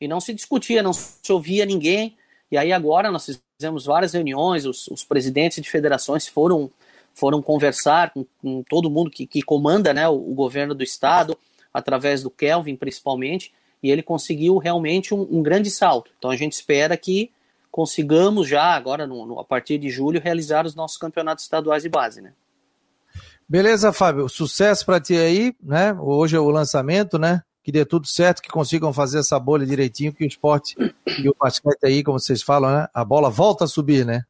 E não se discutia, não se ouvia ninguém. E aí agora nós fizemos várias reuniões, os, os presidentes de federações foram, foram conversar com, com todo mundo que, que comanda né, o, o, governo do estado, através do Kelvin principalmente, e ele conseguiu realmente um, um grande salto. Então a gente espera que consigamos já, agora no, no, a partir de julho, realizar os nossos campeonatos estaduais de base, né? Beleza, Fábio. Sucesso para ti aí, né? Hoje é o lançamento, né? Que dê tudo certo, que consigam fazer essa bolha direitinho, que o esporte e o basquete aí, como vocês falam, né? A bola volta a subir, né?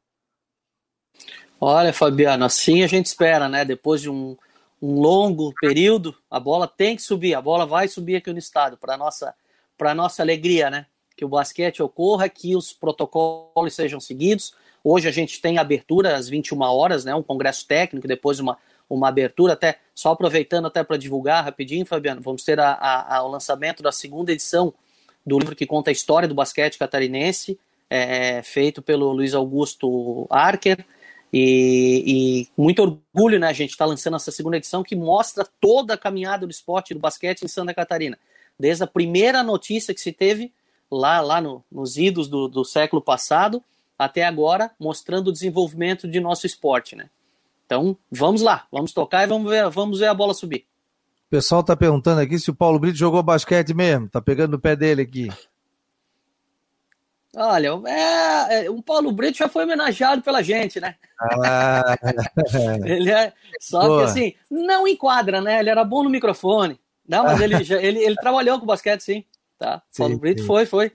Olha, Fabiano, assim a gente espera, né? Depois de um, um longo período, a bola tem que subir, a bola vai subir aqui no estado, para nossa para nossa alegria, né? Que o basquete ocorra, que os protocolos sejam seguidos. Hoje a gente tem abertura às 21 horas, né? Um congresso técnico, depois uma uma abertura, até só aproveitando até para divulgar rapidinho, Fabiano, vamos ter a, a, a, o lançamento da segunda edição do livro que conta a história do basquete catarinense, é, feito pelo Luiz Augusto Archer, e, e muito orgulho, né, a gente está lançando essa segunda edição que mostra toda a caminhada do esporte do basquete em Santa Catarina, desde a primeira notícia que se teve lá, lá no, nos idos do, do século passado até agora, mostrando o desenvolvimento de nosso esporte, né? Então, vamos lá, vamos tocar e vamos ver, vamos ver a bola subir. O pessoal está perguntando aqui se o Paulo Brito jogou basquete mesmo, tá pegando no pé dele aqui. Olha, é, é, o Paulo Brito já foi homenageado pela gente, né? Ah, ele é, só que assim, não enquadra, né? Ele era bom no microfone. Não, mas ele, já, ele, ele trabalhou com basquete, sim. Tá? Sim, Paulo Brito sim. foi, foi.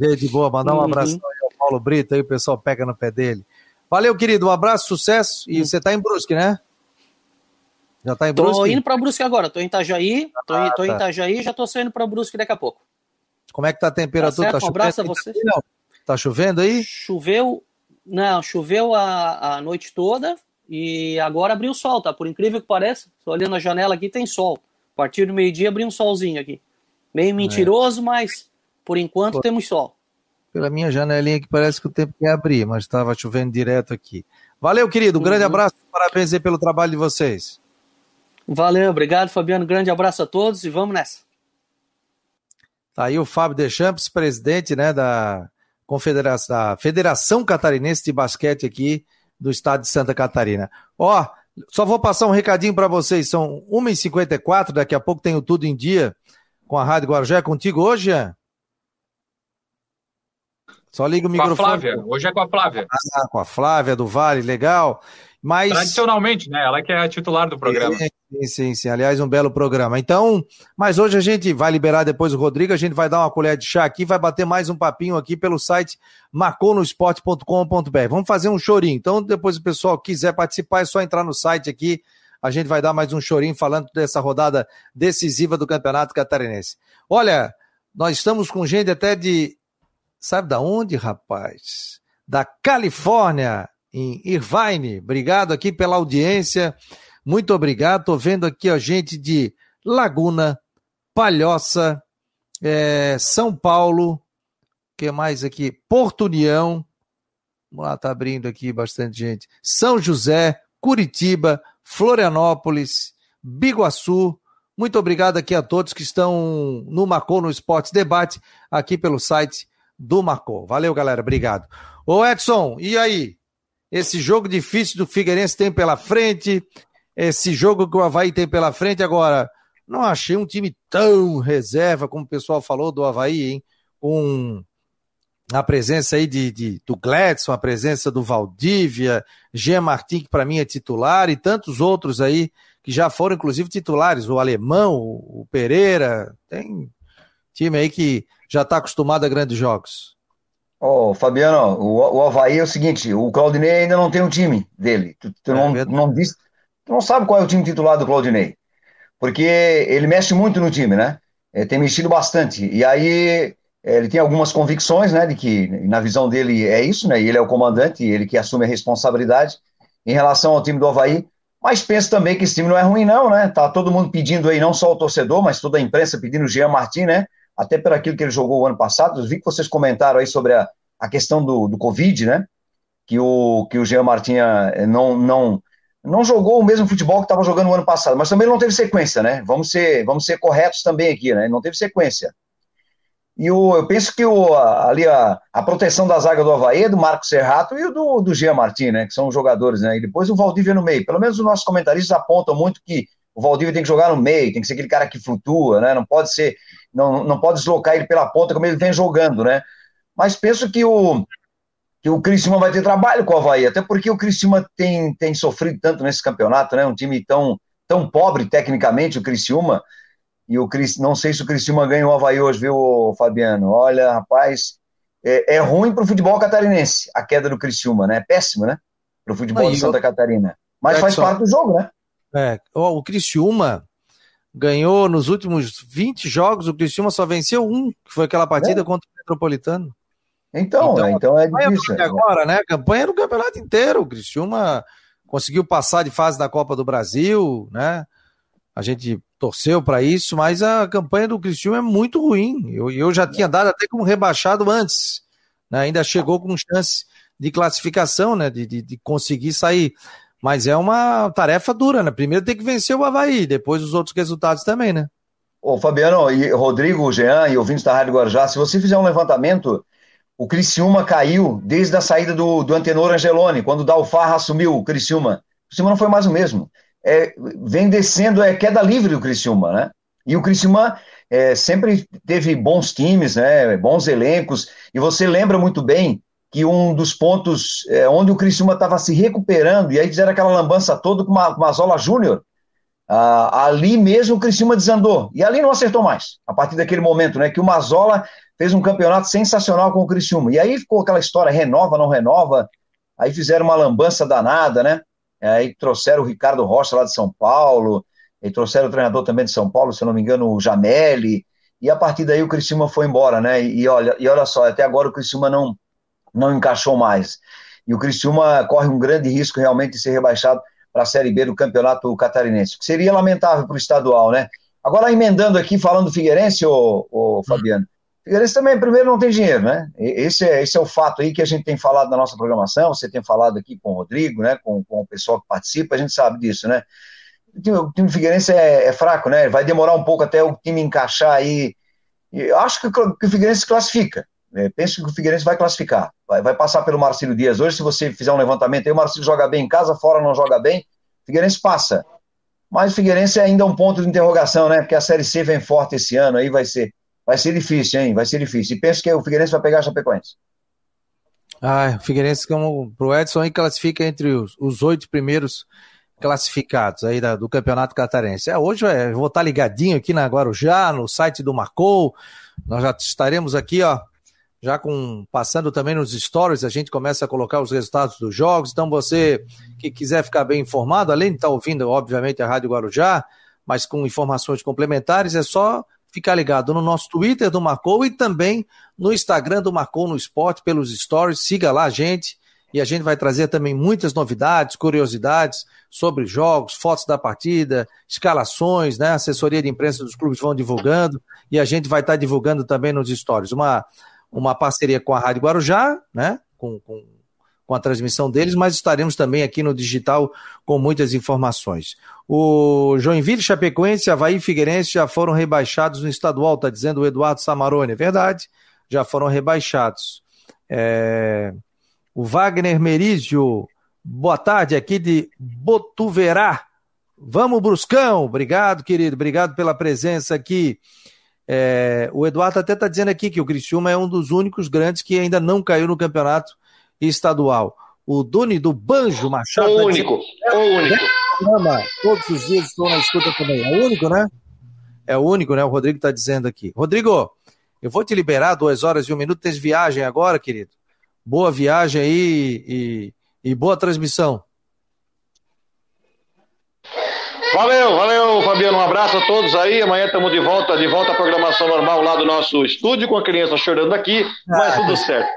Gente, boa, mandar um abraço uhum. ao Paulo Brito aí, o pessoal pega no pé dele. Valeu, querido. Um abraço, sucesso. E hum. você está em Brusque, né? Já está em Brusque? Tô indo para Brusque agora. Tô em Itajaí. Tô, ah, tô tá. em Itajaí já tô saindo para Brusque daqui a pouco. Como é que tá a temperatura? Tá, certo, tá um abraço a você. Não. Tá chovendo aí? Choveu. Não, choveu a, a noite toda e agora abriu o sol, tá? Por incrível que pareça, tô olhando a janela aqui, tem sol. A partir do meio-dia abriu um solzinho aqui. Meio é. mentiroso, é. mas por enquanto Pô. temos sol pela minha janelinha que parece que o tempo ia abrir, mas estava chovendo direto aqui. Valeu, querido. Um grande uhum. abraço. Parabéns aí pelo trabalho de vocês. Valeu, obrigado, Fabiano. Grande abraço a todos e vamos nessa. Tá aí o Fábio Deschamps, presidente né, da, Confederação, da Federação Catarinense de Basquete aqui do estado de Santa Catarina. Ó, só vou passar um recadinho para vocês. São 1h54, daqui a pouco tenho tudo em dia com a Rádio Guarujá. É contigo hoje, Jean? Só liga o microfone. Com a Flávia, hoje é com a Flávia. Ah, com a Flávia do Vale, legal. Mas... Tradicionalmente, né? Ela que é a titular do programa. Sim, sim, sim. Aliás, um belo programa. Então, mas hoje a gente vai liberar depois o Rodrigo, a gente vai dar uma colher de chá aqui, vai bater mais um papinho aqui pelo site maconosport.com.br. Vamos fazer um chorinho. Então, depois o pessoal quiser participar, é só entrar no site aqui. A gente vai dar mais um chorinho falando dessa rodada decisiva do Campeonato Catarinense. Olha, nós estamos com gente até de Sabe da onde, rapaz? Da Califórnia, em Irvine. Obrigado aqui pela audiência. Muito obrigado. Tô vendo aqui a gente de Laguna, Palhoça, é, São Paulo, que mais aqui? Porto União. Vamos lá, tá abrindo aqui bastante gente. São José, Curitiba, Florianópolis, Biguaçu. Muito obrigado aqui a todos que estão no Macon no Esportes Debate, aqui pelo site do Marcou. Valeu, galera. Obrigado. Ô, Edson, e aí? Esse jogo difícil do Figueirense tem pela frente, esse jogo que o Havaí tem pela frente agora. Não achei um time tão reserva, como o pessoal falou do Havaí, hein? Com a presença aí de, de, do Gladson, a presença do Valdívia, Jean Martin, que para mim é titular, e tantos outros aí que já foram, inclusive, titulares. O Alemão, o Pereira, tem time aí que já está acostumado a grandes jogos. Ô, oh, Fabiano, o, o Havaí é o seguinte, o Claudinei ainda não tem um time dele. Tu, tu é, não, não, diz, tu não sabe qual é o time titular do Claudinei. Porque ele mexe muito no time, né? É, tem mexido bastante. E aí é, ele tem algumas convicções, né, de que na visão dele é isso, né? E ele é o comandante, ele que assume a responsabilidade em relação ao time do Havaí. Mas penso também que esse time não é ruim, não, né? Tá todo mundo pedindo aí, não só o torcedor, mas toda a imprensa pedindo o Jean Martin, né? Até por aquilo que ele jogou o ano passado. Eu vi que vocês comentaram aí sobre a, a questão do, do Covid, né? Que o, que o Jean Martinha eh, não, não, não jogou o mesmo futebol que estava jogando no ano passado, mas também não teve sequência, né? Vamos ser, vamos ser corretos também aqui, né? Não teve sequência. E o, eu penso que o, ali a, a proteção da zaga do Havaí do Marco Serrato e o do, do Jean Martin, né? Que são os jogadores, né? E depois o Valdívia no meio. Pelo menos os nossos comentaristas apontam muito que o Valdívia tem que jogar no meio, tem que ser aquele cara que flutua, né? Não pode ser não, não pode deslocar ele pela ponta como ele vem jogando, né? Mas penso que o, que o Criciúma vai ter trabalho com o Havaí, até porque o Criciúma tem, tem sofrido tanto nesse campeonato, né? Um time tão, tão pobre tecnicamente, o Criciúma, e o Cris, não sei se o Criciúma ganha o Havaí hoje, viu, Fabiano? Olha, rapaz, é, é ruim para o futebol catarinense a queda do Criciúma, né? É péssimo, né? Para o futebol Aí, de Santa eu... Catarina. Mas faz parte do jogo, né? É, o Criciúma, ganhou nos últimos 20 jogos, o Criciúma só venceu um, que foi aquela partida é. contra o Metropolitano. Então, então, então é difícil. É. Agora, né? A campanha no campeonato inteiro. O Criciúma conseguiu passar de fase da Copa do Brasil, né? A gente torceu para isso, mas a campanha do Criciúma é muito ruim. Eu, eu já tinha dado até como rebaixado antes. Né? Ainda chegou com chance de classificação, né? De, de, de conseguir sair. Mas é uma tarefa dura, né? Primeiro tem que vencer o Havaí, depois os outros resultados também, né? Ô, Fabiano e Rodrigo, Jean e ouvintes da Rádio Guarujá, se você fizer um levantamento, o Criciúma caiu desde a saída do, do Antenor Angeloni, quando o Dalfarra assumiu o Criciúma. O Criciúma não foi mais o mesmo. É, vem descendo, é queda livre do Criciúma, né? E o Criciúma é, sempre teve bons times, né? Bons elencos, e você lembra muito bem que um dos pontos é, onde o Criciúma estava se recuperando, e aí fizeram aquela lambança toda com uma, uma Zola Júnior, ah, ali mesmo o Criciúma desandou, e ali não acertou mais, a partir daquele momento, né, que o Mazola fez um campeonato sensacional com o Criciúma, e aí ficou aquela história, renova, não renova, aí fizeram uma lambança danada, né, aí trouxeram o Ricardo Rocha lá de São Paulo, e trouxeram o treinador também de São Paulo, se eu não me engano, o Jameli, e a partir daí o Criciúma foi embora, né, e, e olha, e olha só, até agora o Criciúma não não encaixou mais. E o Criciúma corre um grande risco realmente de ser rebaixado para a Série B do Campeonato Catarinense, que seria lamentável para o estadual, né? Agora, emendando aqui, falando do Figueirense, ô, ô Fabiano, Figueirense também, primeiro, não tem dinheiro, né? Esse é, esse é o fato aí que a gente tem falado na nossa programação, você tem falado aqui com o Rodrigo, né, com, com o pessoal que participa, a gente sabe disso, né? O time, o time Figueirense é, é, fraco, né? Vai demorar um pouco até o time encaixar aí. Eu acho que, que o Figueirense classifica. É, penso que o Figueirense vai classificar. Vai, vai, passar pelo Marcílio Dias. Hoje, se você fizer um levantamento aí, o Marcílio joga bem em casa, fora não joga bem. O Figueirense passa. Mas o Figueirense é ainda um ponto de interrogação, né? Porque a Série C vem forte esse ano, aí vai ser, vai ser difícil, hein? Vai ser difícil. E penso que o Figueirense vai pegar a Chapecoense. Ah, o Figueirense, como pro Edson, aí classifica entre os oito primeiros classificados aí da, do Campeonato Catarense. É, hoje é, vou estar ligadinho aqui na Guarujá, no site do Marcou. Nós já estaremos aqui, ó, já com passando também nos stories, a gente começa a colocar os resultados dos jogos. Então, você que quiser ficar bem informado, além de estar ouvindo, obviamente, a Rádio Guarujá, mas com informações complementares, é só ficar ligado no nosso Twitter do Marcou e também no Instagram do Marcou no Esporte, pelos stories. Siga lá a gente e a gente vai trazer também muitas novidades, curiosidades sobre jogos, fotos da partida, escalações, né? Assessoria de imprensa dos clubes vão divulgando e a gente vai estar divulgando também nos stories. Uma uma parceria com a Rádio Guarujá, né? Com, com, com, a transmissão deles, mas estaremos também aqui no digital com muitas informações. O Joinville, Chapecoense, Havaí e Figueirense já foram rebaixados no estadual, está dizendo o Eduardo Samarone, é verdade, já foram rebaixados. É... O Wagner Merizio, boa tarde, aqui de Botuverá. Vamos, Bruscão! Obrigado, querido, obrigado pela presença aqui. É, o Eduardo até está dizendo aqui que o Criciúma é um dos únicos grandes que ainda não caiu no campeonato estadual. O Doni do Banjo Machado. O único, dizendo, o único. Programa, todos os dias estou na escuta também. É o único, né? É o único, né? O Rodrigo está dizendo aqui. Rodrigo, Eu vou te liberar duas horas e um minuto. Tens viagem agora, querido? Boa viagem aí e, e boa transmissão. Valeu, valeu, Fabiano. Um abraço a todos aí. Amanhã estamos de volta, de volta à programação normal lá do nosso estúdio, com a criança chorando aqui, mas tudo certo.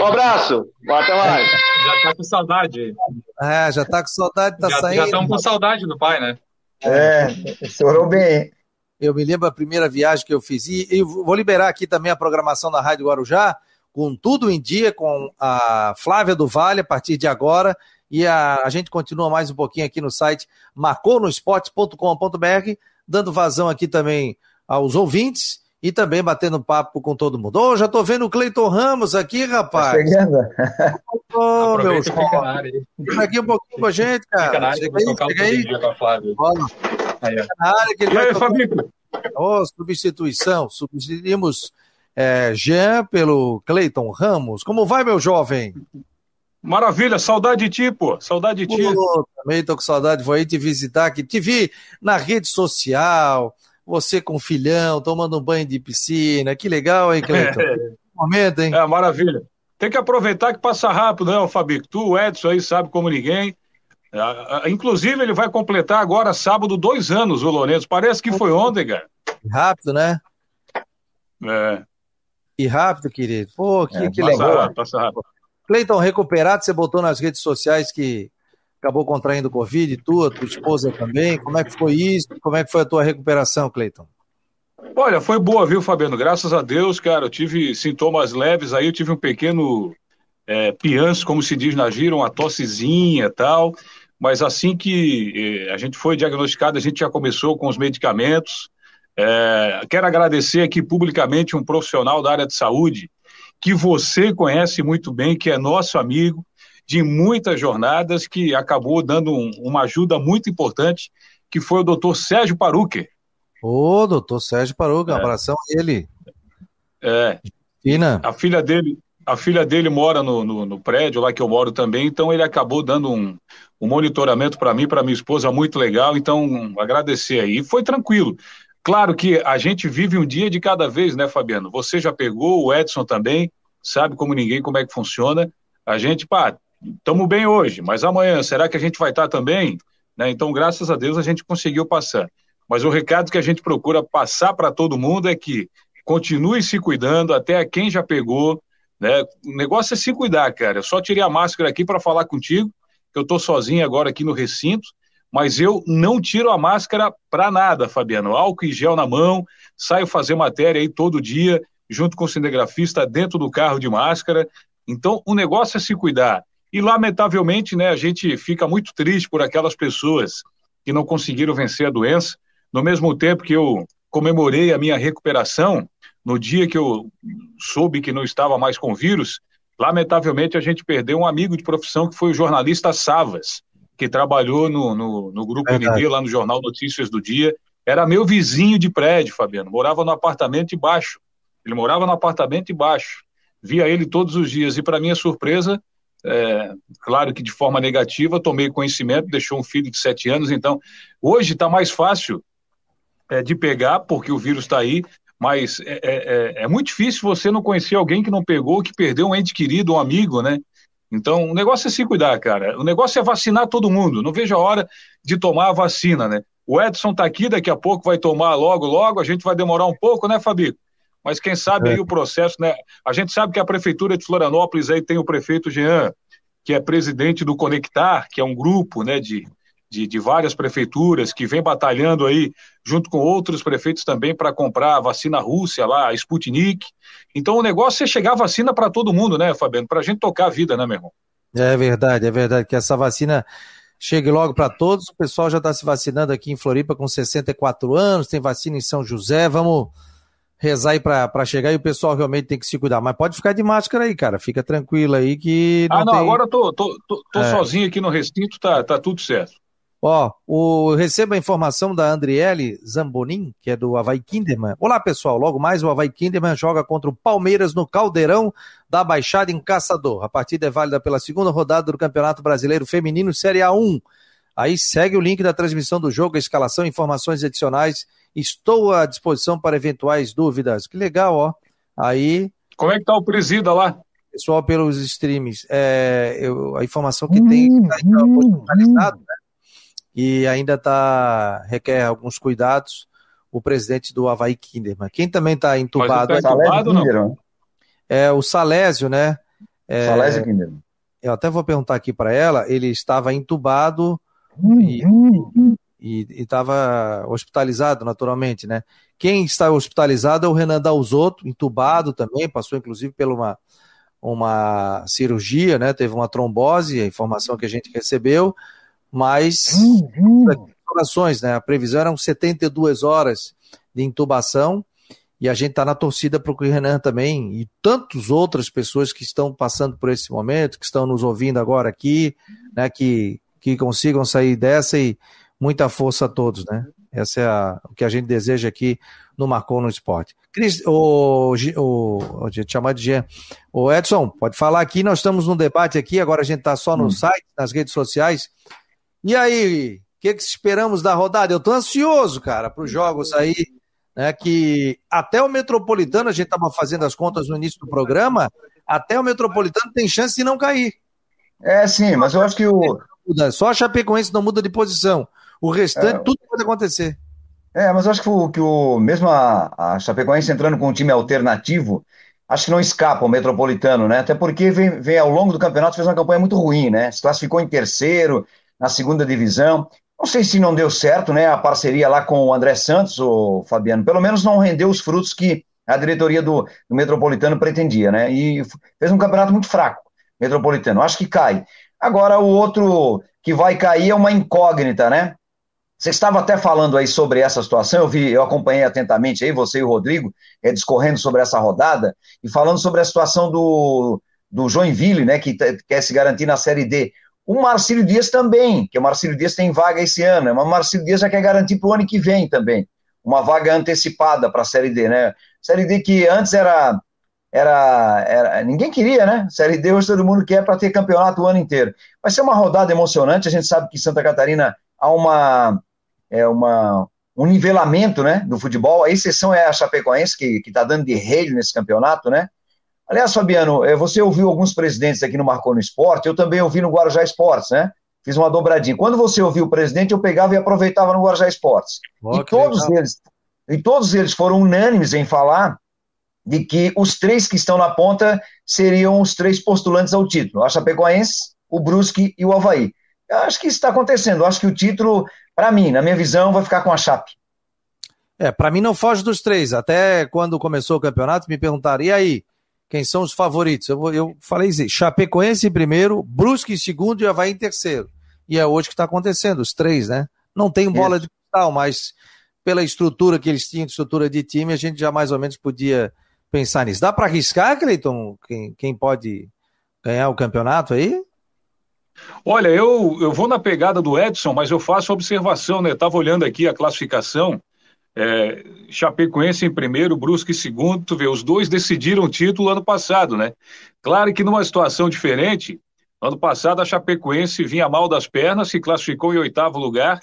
Um abraço, até mais. Já tá com saudade. É, já tá com saudade, tá já, saindo. Já estão com saudade do pai, né? É, chorou bem. Eu me lembro a primeira viagem que eu fiz. E, e vou liberar aqui também a programação da Rádio Guarujá, com tudo em dia, com a Flávia do Vale, a partir de agora. E a, a gente continua mais um pouquinho aqui no site marconosport.com.br, dando vazão aqui também aos ouvintes e também batendo papo com todo mundo. Ô, oh, já tô vendo o Cleiton Ramos aqui, rapaz. Tá chegando. Ô, oh, meu Fica aqui um pouquinho com a gente, cara. Fica na área, chega aí, chega aí. Com a Flávia. Aí, Fica na área que ele e vai... Aí, Fabrício? Ô, oh, substituição. Substituímos é, Jean pelo Cleiton Ramos. Como vai, meu jovem? Maravilha, saudade de ti, pô. Saudade de ti. Pô, também tô com saudade, vou aí te visitar aqui. Te vi na rede social, você com o filhão, tomando um banho de piscina. Que legal, hein, Cleiton? É. Momento, hein? É, maravilha. Tem que aproveitar que passa rápido, né, Fabico? Tu, o Edson aí, sabe como ninguém. Inclusive, ele vai completar agora, sábado, dois anos, o Lourenço. Parece que foi ontem, cara. Rápido, né? É. E rápido, querido. Pô, que, é, que passa legal. Rápido, passa rápido. Cleiton, recuperado, você botou nas redes sociais que acabou contraindo Covid, tua, tua esposa também. Como é que foi isso? Como é que foi a tua recuperação, Cleiton? Olha, foi boa, viu, Fabiano? Graças a Deus, cara, eu tive sintomas leves aí, eu tive um pequeno é, pianço, como se diz na gira, uma tossezinha e tal, mas assim que é, a gente foi diagnosticado, a gente já começou com os medicamentos. É, quero agradecer aqui publicamente um profissional da área de saúde, que você conhece muito bem, que é nosso amigo de muitas jornadas, que acabou dando um, uma ajuda muito importante, que foi o doutor Sérgio Paruque. Ô, doutor Sérgio Paruque, um é. abração a ele. É. Fina. A filha dele, a filha dele mora no, no, no, prédio lá que eu moro também, então ele acabou dando um, um monitoramento para mim, para minha esposa, muito legal. Então, agradecer aí. E foi tranquilo. Claro que a gente vive um dia de cada vez, né, Fabiano? Você já pegou, o Edson também, sabe como ninguém como é que funciona. A gente, pá, estamos bem hoje, mas amanhã, será que a gente vai estar também? Né? Então, graças a Deus, a gente conseguiu passar. Mas o recado que a gente procura passar para todo mundo é que continue se cuidando, até quem já pegou. Né? O negócio é se cuidar, cara. Eu só tirei a máscara aqui para falar contigo, que eu estou sozinho agora aqui no recinto mas eu não tiro a máscara para nada, Fabiano. Álcool e gel na mão, saio fazer matéria aí todo dia, junto com o cinegrafista, dentro do carro de máscara. Então, o negócio é se cuidar. E, lamentavelmente, né, a gente fica muito triste por aquelas pessoas que não conseguiram vencer a doença. No mesmo tempo que eu comemorei a minha recuperação, no dia que eu soube que não estava mais com vírus, lamentavelmente a gente perdeu um amigo de profissão que foi o jornalista Savas que trabalhou no, no, no Grupo. ND, lá no Jornal Notícias do Dia. Era meu vizinho de prédio, Fabiano. Morava no apartamento de baixo. Ele morava no apartamento de baixo. Via ele todos os dias. E, para minha surpresa, é, claro que de forma negativa, tomei conhecimento, deixou um filho de sete anos. Então, hoje está mais fácil é, de pegar, porque o vírus está aí. Mas é, é, é, é muito difícil você não conhecer alguém que não pegou, que perdeu um ente querido, um amigo, né? Então, o negócio é se cuidar, cara. O negócio é vacinar todo mundo. Não vejo a hora de tomar a vacina, né? O Edson está aqui, daqui a pouco vai tomar logo, logo. A gente vai demorar um pouco, né, Fabi? Mas quem sabe é. aí o processo, né? A gente sabe que a Prefeitura de Florianópolis aí tem o prefeito Jean, que é presidente do Conectar, que é um grupo, né, de, de, de, várias prefeituras que vem batalhando aí, junto com outros prefeitos também, para comprar a vacina Rússia lá, a Sputnik. Então o negócio é chegar a vacina para todo mundo, né, Fabiano? Para a gente tocar a vida, né, meu irmão? É verdade, é verdade que essa vacina chegue logo para todos. O pessoal já está se vacinando aqui em Floripa com 64 anos, tem vacina em São José. Vamos rezar aí para chegar e o pessoal realmente tem que se cuidar. Mas pode ficar de máscara aí, cara. Fica tranquilo aí que. Não ah, não, tem... agora eu tô, tô, tô, tô é. sozinho aqui no recinto, tá, tá tudo certo. Ó, o, receba a informação da Andriele Zambonin, que é do Havaí Kinderman. Olá, pessoal. Logo mais, o Havaí Kinderman joga contra o Palmeiras no Caldeirão da Baixada em Caçador. A partida é válida pela segunda rodada do Campeonato Brasileiro Feminino Série A1. Aí segue o link da transmissão do jogo, a escalação, informações adicionais Estou à disposição para eventuais dúvidas. Que legal, ó. Aí. Como é que tá o presida lá? Pessoal, pelos streams, é, eu, a informação que tem está hospitalizado, né? E ainda tá, requer alguns cuidados o presidente do Havaí Kinderman. Quem também está entubado, tá entubado não? é o Salésio, né? É, Salésio Kinderman. Eu até vou perguntar aqui para ela, ele estava entubado e estava hospitalizado, naturalmente, né? Quem está hospitalizado é o Renan Dalzotto, entubado também, passou inclusive por uma, uma cirurgia, né? Teve uma trombose, a informação que a gente recebeu, mas uhum. né? A previsão eram 72 horas de intubação e a gente está na torcida para o Renan também e tantas outras pessoas que estão passando por esse momento, que estão nos ouvindo agora aqui, né? Que, que consigam sair dessa e muita força a todos, né? Essa é a, o que a gente deseja aqui no Marcou no Esporte. Cris, o, o, o te chamar de Jean. O Edson, pode falar aqui, nós estamos num debate aqui, agora a gente está só no hum. site, nas redes sociais. E aí, o que, que esperamos da rodada? Eu estou ansioso, cara, para os jogos aí, né? Que até o Metropolitano, a gente estava fazendo as contas no início do programa, até o Metropolitano tem chance de não cair. É, sim, mas eu acho que o. Só a Chapecoense não muda de posição. O restante, é, tudo pode acontecer. É, mas eu acho que o, que o mesmo a, a Chapecoense entrando com um time alternativo, acho que não escapa o Metropolitano, né? Até porque vem, vem ao longo do campeonato fez uma campanha muito ruim, né? Se classificou em terceiro na segunda divisão. Não sei se não deu certo, né? A parceria lá com o André Santos, o Fabiano, pelo menos não rendeu os frutos que a diretoria do, do Metropolitano pretendia, né? E fez um campeonato muito fraco, Metropolitano. Acho que cai. Agora o outro que vai cair é uma incógnita, né? Você estava até falando aí sobre essa situação, eu vi, eu acompanhei atentamente aí, você e o Rodrigo, é, discorrendo sobre essa rodada, e falando sobre a situação do, do Joinville, né, que quer se garantir na Série D. O Marcílio Dias também, que o Marcílio Dias tem vaga esse ano, mas o Marcílio Dias já quer garantir para o ano que vem também, uma vaga antecipada para a Série D, né? Série D que antes era, era, era ninguém queria, né? Série D hoje todo mundo quer para ter campeonato o ano inteiro. Vai ser uma rodada emocionante, a gente sabe que Santa Catarina há uma é uma, um nivelamento né, do futebol. A exceção é a Chapecoense, que está dando de rei nesse campeonato, né? Aliás, Fabiano, é, você ouviu alguns presidentes aqui no Marcou no Esporte, eu também ouvi no Guarujá Esportes, né? Fiz uma dobradinha. Quando você ouviu o presidente, eu pegava e aproveitava no Guarujá Esportes. Oh, e todos legal. eles, e todos eles foram unânimes em falar de que os três que estão na ponta seriam os três postulantes ao título: a Chapecoense, o Brusque e o Havaí. Eu acho que isso está acontecendo. Eu acho que o título para mim, na minha visão, vai ficar com a Chape. É, para mim não foge dos três. Até quando começou o campeonato, me perguntaram, e aí, quem são os favoritos? Eu, eu falei assim, Chapecoense em primeiro, Brusque em segundo e Havaí em terceiro. E é hoje que está acontecendo, os três, né? Não tem bola Isso. de cristal, mas pela estrutura que eles tinham, estrutura de time, a gente já mais ou menos podia pensar nisso. Dá para arriscar, Cleiton, quem, quem pode ganhar o campeonato aí? Olha, eu, eu vou na pegada do Edson, mas eu faço observação, né? Estava olhando aqui a classificação. É, Chapecoense em primeiro, Brusque em segundo, tu vê, os dois decidiram o título ano passado, né? Claro que numa situação diferente, ano passado a Chapecoense vinha mal das pernas, se classificou em oitavo lugar,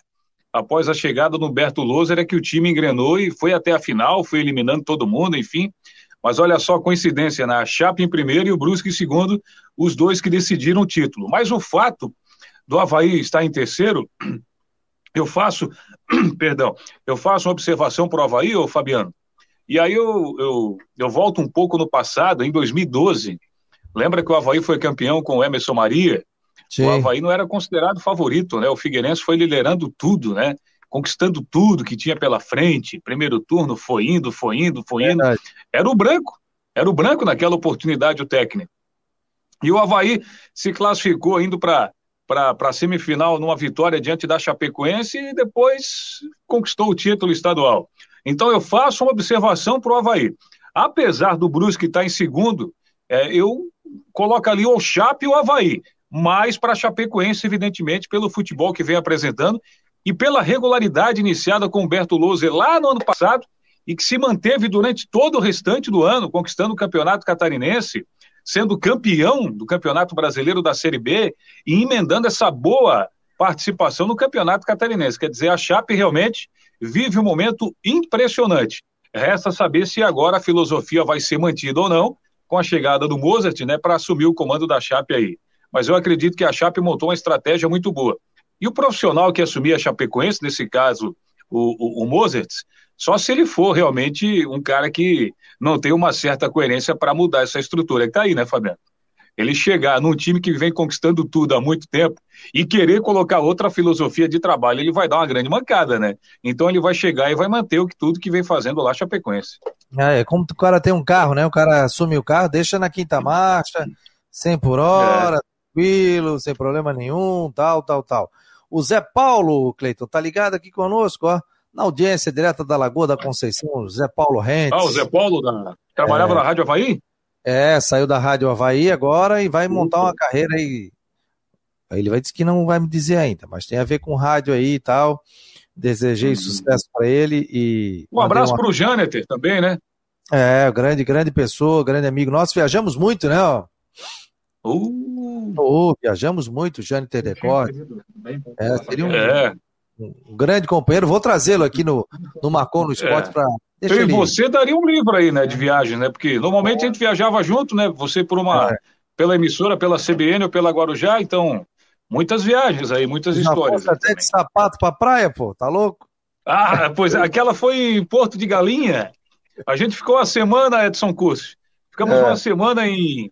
após a chegada do Humberto Loser, é que o time engrenou e foi até a final, foi eliminando todo mundo, enfim. Mas olha só a coincidência, né? A Chape em primeiro e o Brusque em segundo, os dois que decidiram o título. Mas o fato do Havaí estar em terceiro, eu faço, perdão, eu faço uma observação para o Havaí, ô Fabiano, e aí eu, eu, eu volto um pouco no passado, em 2012, lembra que o Havaí foi campeão com o Emerson Maria? Sim. O Havaí não era considerado favorito, né? O Figueirense foi liderando tudo, né? conquistando tudo que tinha pela frente. Primeiro turno foi indo, foi indo, foi indo. Verdade. Era o branco, era o branco naquela oportunidade o técnico. E o Havaí se classificou indo para para a semifinal numa vitória diante da Chapecoense e depois conquistou o título estadual. Então eu faço uma observação para o Havaí. Apesar do Brusque estar em segundo, é, eu coloco ali o Chape e o Havaí. Mais para a Chapecoense, evidentemente, pelo futebol que vem apresentando e pela regularidade iniciada com Humberto Louser lá no ano passado e que se manteve durante todo o restante do ano, conquistando o campeonato catarinense, sendo campeão do Campeonato Brasileiro da Série B e emendando essa boa participação no Campeonato Catarinense. Quer dizer, a Chape realmente vive um momento impressionante. Resta saber se agora a filosofia vai ser mantida ou não com a chegada do Mozart, né, para assumir o comando da Chape aí. Mas eu acredito que a Chape montou uma estratégia muito boa. E o profissional que assumir a Chapecoense, nesse caso, o, o, o Mozart, só se ele for realmente um cara que não tem uma certa coerência para mudar essa estrutura. Que tá aí, né, Fabiano? Ele chegar num time que vem conquistando tudo há muito tempo e querer colocar outra filosofia de trabalho, ele vai dar uma grande mancada, né? Então ele vai chegar e vai manter o que tudo que vem fazendo lá Chapecoense. É, é como o cara tem um carro, né? O cara assume o carro, deixa na quinta marcha, 100 por hora, é. tranquilo, sem problema nenhum, tal, tal, tal. O Zé Paulo, Cleiton, tá ligado aqui conosco, ó na audiência direta da Lagoa da Conceição, Zé Paulo Rentes. Ah, o Zé Paulo da... trabalhava é... na Rádio Havaí? É, saiu da Rádio Havaí agora e vai montar uma carreira aí. Ele vai dizer que não vai me dizer ainda, mas tem a ver com rádio aí e tal. Desejei hum. sucesso para ele e. Um abraço uma... para o Jâneter também, né? É, grande, grande pessoa, grande amigo nosso. Viajamos muito, né? Uh. Oh, viajamos muito, Jâneter Decorte. É, seria um, é um grande companheiro. Vou trazê-lo aqui no, no Marcon no Esporte é. para. Eu e você daria um livro aí, né, de viagem, né? Porque normalmente a gente viajava junto, né? Você por uma. É. pela emissora, pela CBN ou pela Guarujá, então. Muitas viagens aí, muitas Já histórias. até de sapato pra praia, pô, tá louco? Ah, pois aquela foi em Porto de Galinha. A gente ficou uma semana, Edson Curso. Ficamos é. uma semana em,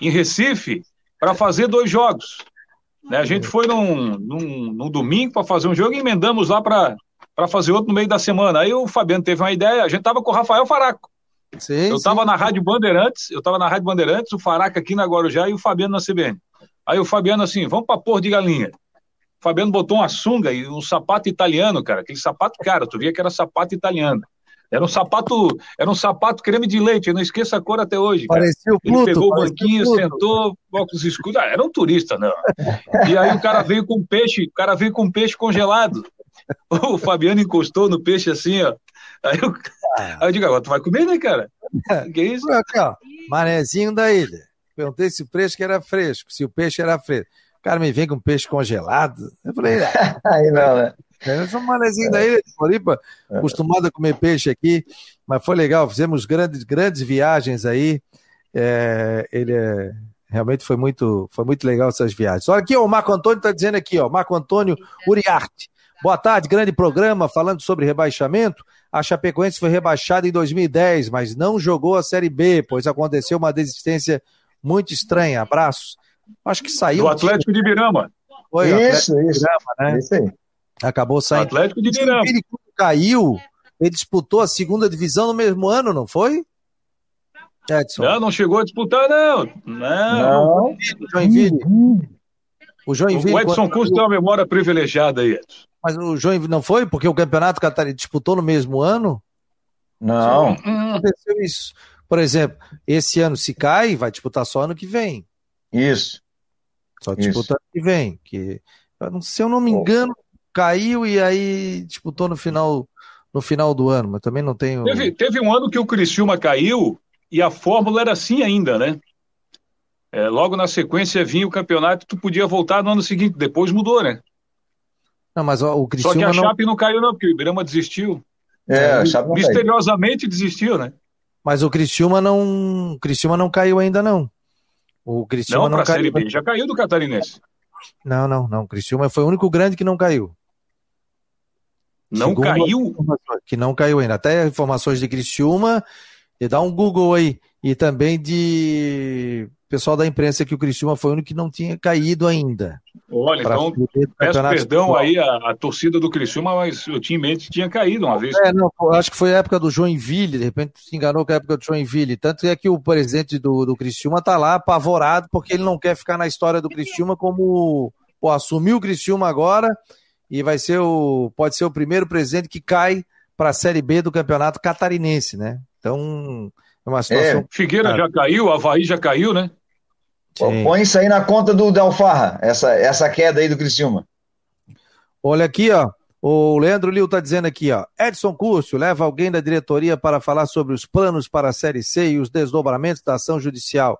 em Recife para fazer dois jogos. Né? A gente foi num, num, num domingo para fazer um jogo e emendamos lá para fazer outro no meio da semana. Aí o Fabiano teve uma ideia, a gente tava com o Rafael Faraco. Sim, eu estava na Rádio Bandeirantes, eu estava na Rádio Bandeirantes, o Faraca aqui na Guarujá e o Fabiano na CBN. Aí o Fabiano assim, vamos para Porto de Galinha. O Fabiano botou uma sunga e um sapato italiano, cara, aquele sapato cara, tu via que era sapato italiano. Era um sapato, era um sapato creme de leite, eu não esqueço a cor até hoje. Parecia o Pluto. Ele pegou o banquinho, o sentou, óculos escuros. Ah, era um turista, não. E aí o cara veio com peixe, o cara veio com peixe congelado. O Fabiano encostou no peixe assim, ó. Aí eu, aí eu digo, agora tu vai comer, né, cara? Que isso? Aqui, ó, manezinho da ilha. Perguntei se o peixe era fresco, se o peixe era fresco. O cara me vem com peixe congelado. Eu falei, aí não, né? Eu sou um manezinho da ilha de Floripa, é. acostumado a comer peixe aqui, mas foi legal, fizemos grandes, grandes viagens aí. É, ele é, realmente foi muito, foi muito legal essas viagens. Olha aqui, ó, o Marco Antônio está dizendo aqui, ó, Marco Antônio Uriarte. Boa tarde, grande programa falando sobre rebaixamento. A Chapecoense foi rebaixada em 2010, mas não jogou a Série B, pois aconteceu uma desistência muito estranha. Abraços. Acho que saiu. Do Atlético de Birama. Foi, isso, Atlético isso. De Birama, né? Isso aí. Acabou saindo. Atlético de Mineirão. Ele caiu, ele disputou a segunda divisão no mesmo ano, não foi? Edson. Não, não chegou a disputar, não. Não. não. O Joinville. O, Joinville, o Edson Custo tem uma memória privilegiada aí, Edson. Mas o Joinville não foi? Porque o Campeonato Catarinense disputou no mesmo ano? Não. Não aconteceu isso. Por exemplo, esse ano se cai, vai disputar só ano que vem. Isso. Só disputa ano que vem. Que, se eu não me engano, caiu e aí disputou no final, no final do ano, mas também não tenho. Teve, teve um ano que o Criciúma caiu e a fórmula era assim ainda, né? É, logo na sequência vinha o campeonato, tu podia voltar no ano seguinte, depois mudou, né? Não, mas o Criciúma Só que a Chape não... não caiu não, porque o Ibirama desistiu. É, a Chape Misteriosamente desistiu, né? Mas o Criciúma não, o Criciúma não caiu ainda não. O Criciúma não, não caiu. Série B, já caiu do Catarinense. Não, não, não. O Criciúma foi o único grande que não caiu. Não Segundo caiu? Que não caiu ainda. Até informações de Criciúma, e dá um Google aí. E também de pessoal da imprensa que o Criciúma foi o único que não tinha caído ainda. Olha, então peço perdão aí a, a, torcida do Criciúma, mas eu tinha em mente que tinha caído uma vez. É, não, acho que foi a época do Joinville, de repente se enganou com a época do Joinville. Tanto é que o presidente do, do Criciúma tá lá apavorado porque ele não quer ficar na história do Criciúma como pô, assumiu o Criciúma agora e vai ser o pode ser o primeiro presidente que cai para a Série B do Campeonato Catarinense, né? Então, é uma situação. É, Figueira já caiu, Havaí já caiu, né? Sim. Põe isso aí na conta do Delfarra, essa, essa queda aí do Criciúma. Olha aqui, ó. O Leandro Lio está dizendo aqui, ó. Edson Cúrcio leva alguém da diretoria para falar sobre os planos para a Série C e os desdobramentos da ação judicial.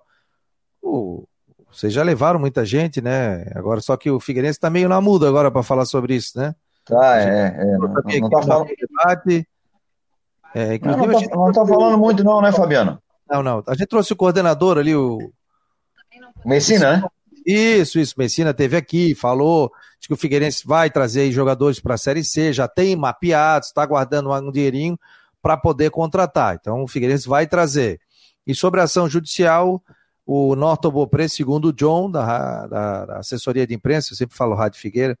O Vocês já levaram muita gente, né? Agora só que o Figueirense está meio na muda agora para falar sobre isso, né? Tá, é, é. Não, não tá falando. Debate, é, não, não, tá, não tá falando muito, não, né, Fabiano? Não, não. A gente trouxe o coordenador ali, o. Messina, né? Isso, isso. Messina teve aqui, falou Acho que o Figueirense vai trazer jogadores para a Série C, já tem mapeados, está guardando um dinheirinho para poder contratar. Então o Figueirense vai trazer. E sobre a ação judicial, o Norton Bopré, segundo o John, da, da, da, assessoria de imprensa, eu sempre falo Rádio Figueira,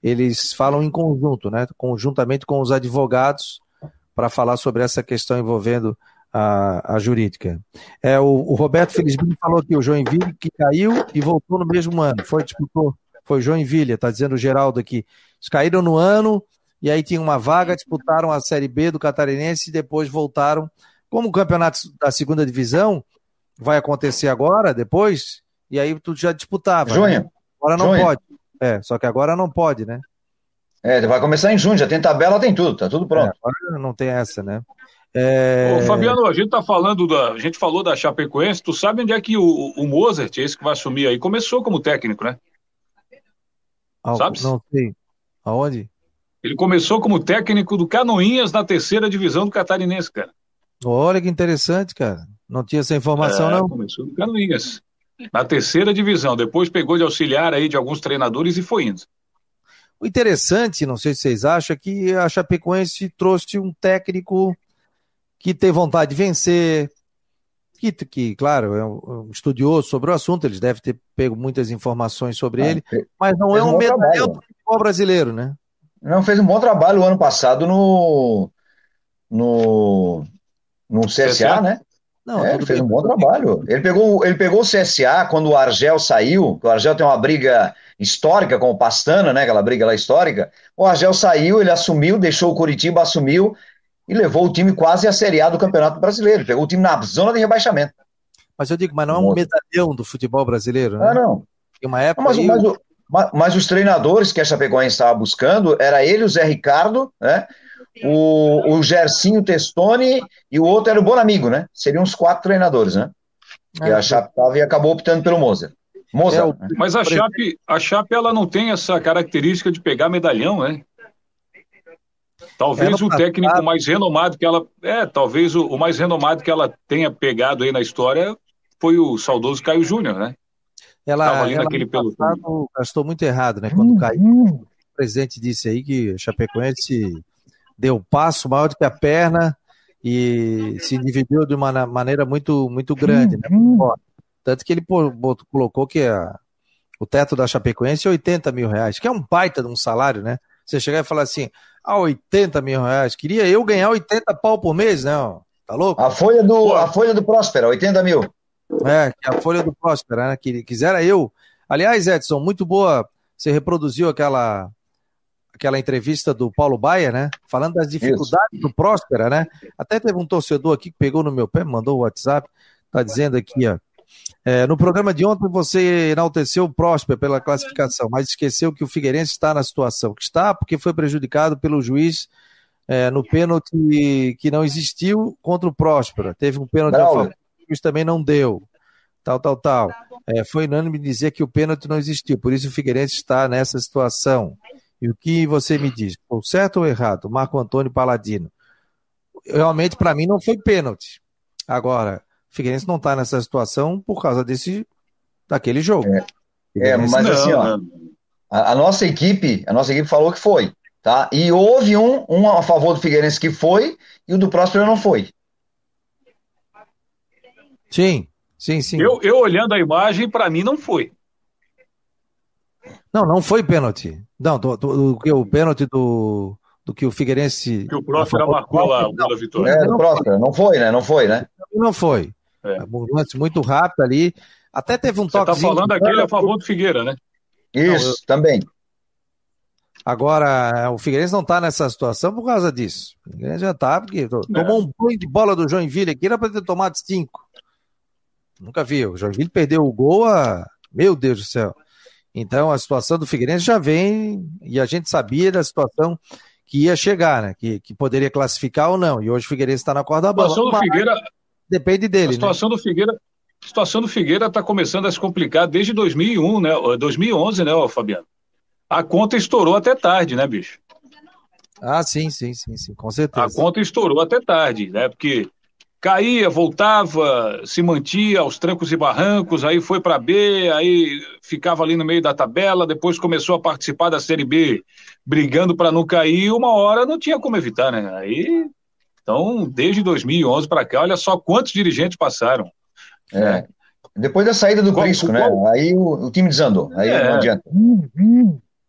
eles falam em conjunto, né? Conjuntamente com os advogados, para falar sobre essa questão envolvendo a, a jurídica. É, o, o Roberto Felizmino falou que o Joinville que caiu e voltou no mesmo ano. Foi, disputou foi Joinville, está dizendo o Geraldo aqui. Eles caíram no ano e aí tinha uma vaga, disputaram a Série B do Catarinense e depois voltaram. Como o campeonato da segunda divisão vai acontecer agora, depois, e aí tu já disputava. Né? Junho. Né? Agora não junho. pode. É, só que agora não pode, né? É, vai começar em junho, já tem tabela, tem tudo, tá tudo pronto. É, agora não tem essa, né? É... Ô, Fabiano, a gente tá falando da. A gente falou da Chapecoense, tu sabe onde é que o, o Mozart, esse que vai assumir aí, começou como técnico, né? Sabe? Não sei. Aonde? Ele começou como técnico do Canoinhas na terceira divisão do Catarinense, cara. Olha que interessante, cara. Não tinha essa informação, é, não? Começou do Canoinhas. Na terceira divisão. Depois pegou de auxiliar aí de alguns treinadores e foi indo. O interessante, não sei se vocês acham, é que a Chapecoense trouxe um técnico que tem vontade de vencer, que, que claro, é um estudioso sobre o assunto, eles devem ter pego muitas informações sobre ah, ele, mas não é um medalhão do futebol brasileiro, né? Não, fez um bom trabalho o ano passado no, no, no CSA, CSA? né? Não, é, ele fez bem, um bom trabalho. Ele pegou, ele pegou o CSA quando o Argel saiu, o Argel tem uma briga histórica com o Pastana, né? Aquela briga lá histórica. O Argel saiu, ele assumiu, deixou o Curitiba, assumiu, e levou o time quase à Série A do Campeonato Brasileiro. Pegou o time na zona de rebaixamento. Mas eu digo, mas não é um medalhão do futebol brasileiro, né? Ah, não. Em uma época. Mas, aí... mas, mas, mas, os treinadores que a Chapecoense estava buscando era ele, o Zé Ricardo, né? O, o Gersinho Testoni e o outro era o Bonamigo, né? Seriam os quatro treinadores, né? É, e a Chape tava, e acabou optando pelo Moser. Moser. É, né? Mas a Chape, a Chape ela não tem essa característica de pegar medalhão, né? Talvez o técnico mais renomado que ela. É, talvez o, o, mais renomado que ela tenha pegado aí na história foi o saudoso Caio Júnior, né? Ela, Tava ali ela naquele pelotão. gastou muito errado, né? Quando caiu. O presidente disse aí que o Chapecoense deu passo maior do que a perna e se dividiu de uma maneira muito, muito grande, né? Tanto que ele colocou que a, o teto da Chapecoense é 80 mil reais, que é um baita de um salário, né? Você chegar e falar assim, a 80 mil reais. Queria eu ganhar 80 pau por mês, né? Tá louco? A folha do, a folha do Próspera, 80 mil. É, a folha do Próspera, né? Que quisera eu. Aliás, Edson, muito boa. Você reproduziu aquela aquela entrevista do Paulo Baia, né? Falando das dificuldades Isso. do Próspera, né? Até teve um torcedor aqui que pegou no meu pé, mandou o WhatsApp, tá dizendo aqui, ó. É, no programa de ontem você enalteceu o Próspera pela classificação, mas esqueceu que o Figueirense está na situação que está, porque foi prejudicado pelo juiz é, no pênalti que não existiu contra o Próspera. Teve um pênalti a favor, o juiz também não deu. Tal, tal, tal. É, foi unânime dizer que o pênalti não existiu, por isso o Figueirense está nessa situação. E o que você me diz? Ou certo ou errado? Marco Antônio Paladino. Realmente, para mim, não foi pênalti. Agora, Figueirense não está nessa situação por causa desse daquele jogo. É, é mas não, assim, ó, a, a, nossa equipe, a nossa equipe falou que foi, tá? E houve um, um a favor do Figueirense que foi e o do Próspero não foi. Sim, sim, sim. Eu, eu olhando a imagem, para mim não foi. Não, não foi pênalti. Não, do, do, do, o pênalti do, do que o Figueirense. Que o Próspero marcou lá, o da vitória. É, do Próspero, não foi, né? Não foi, né? Não foi. É. Um lance muito rápido ali. Até teve um toque. Você está falando aquele a favor do Figueira, né? Isso, não, eu... também. Agora, o Figueirense não está nessa situação por causa disso. O Figueirense já está, porque é. tomou um banho de bola do Joinville aqui, era para ter tomado cinco. Nunca vi. O Joinville perdeu o gol a. Meu Deus do céu. Então a situação do Figueirense já vem, e a gente sabia da situação que ia chegar, né? Que, que poderia classificar ou não. E hoje o Figueirense está na corda. A situação do Figueira, Depende dele. A situação né? do Figueira. a situação do Figueira está começando a se complicar desde 2001, né? 2011, né, Fabiano? A conta estourou até tarde, né, bicho? Ah, sim, sim, sim, sim, com certeza. A conta estourou até tarde, né? Porque caía, voltava, se mantia aos trancos e barrancos, aí foi para B, aí ficava ali no meio da tabela, depois começou a participar da Série B, brigando para não cair, uma hora não tinha como evitar, né? Aí, então, desde 2011 para cá, olha só quantos dirigentes passaram. É. Depois da saída do Prisco, né? Aí o, o, time desandou, aí é. não adianta.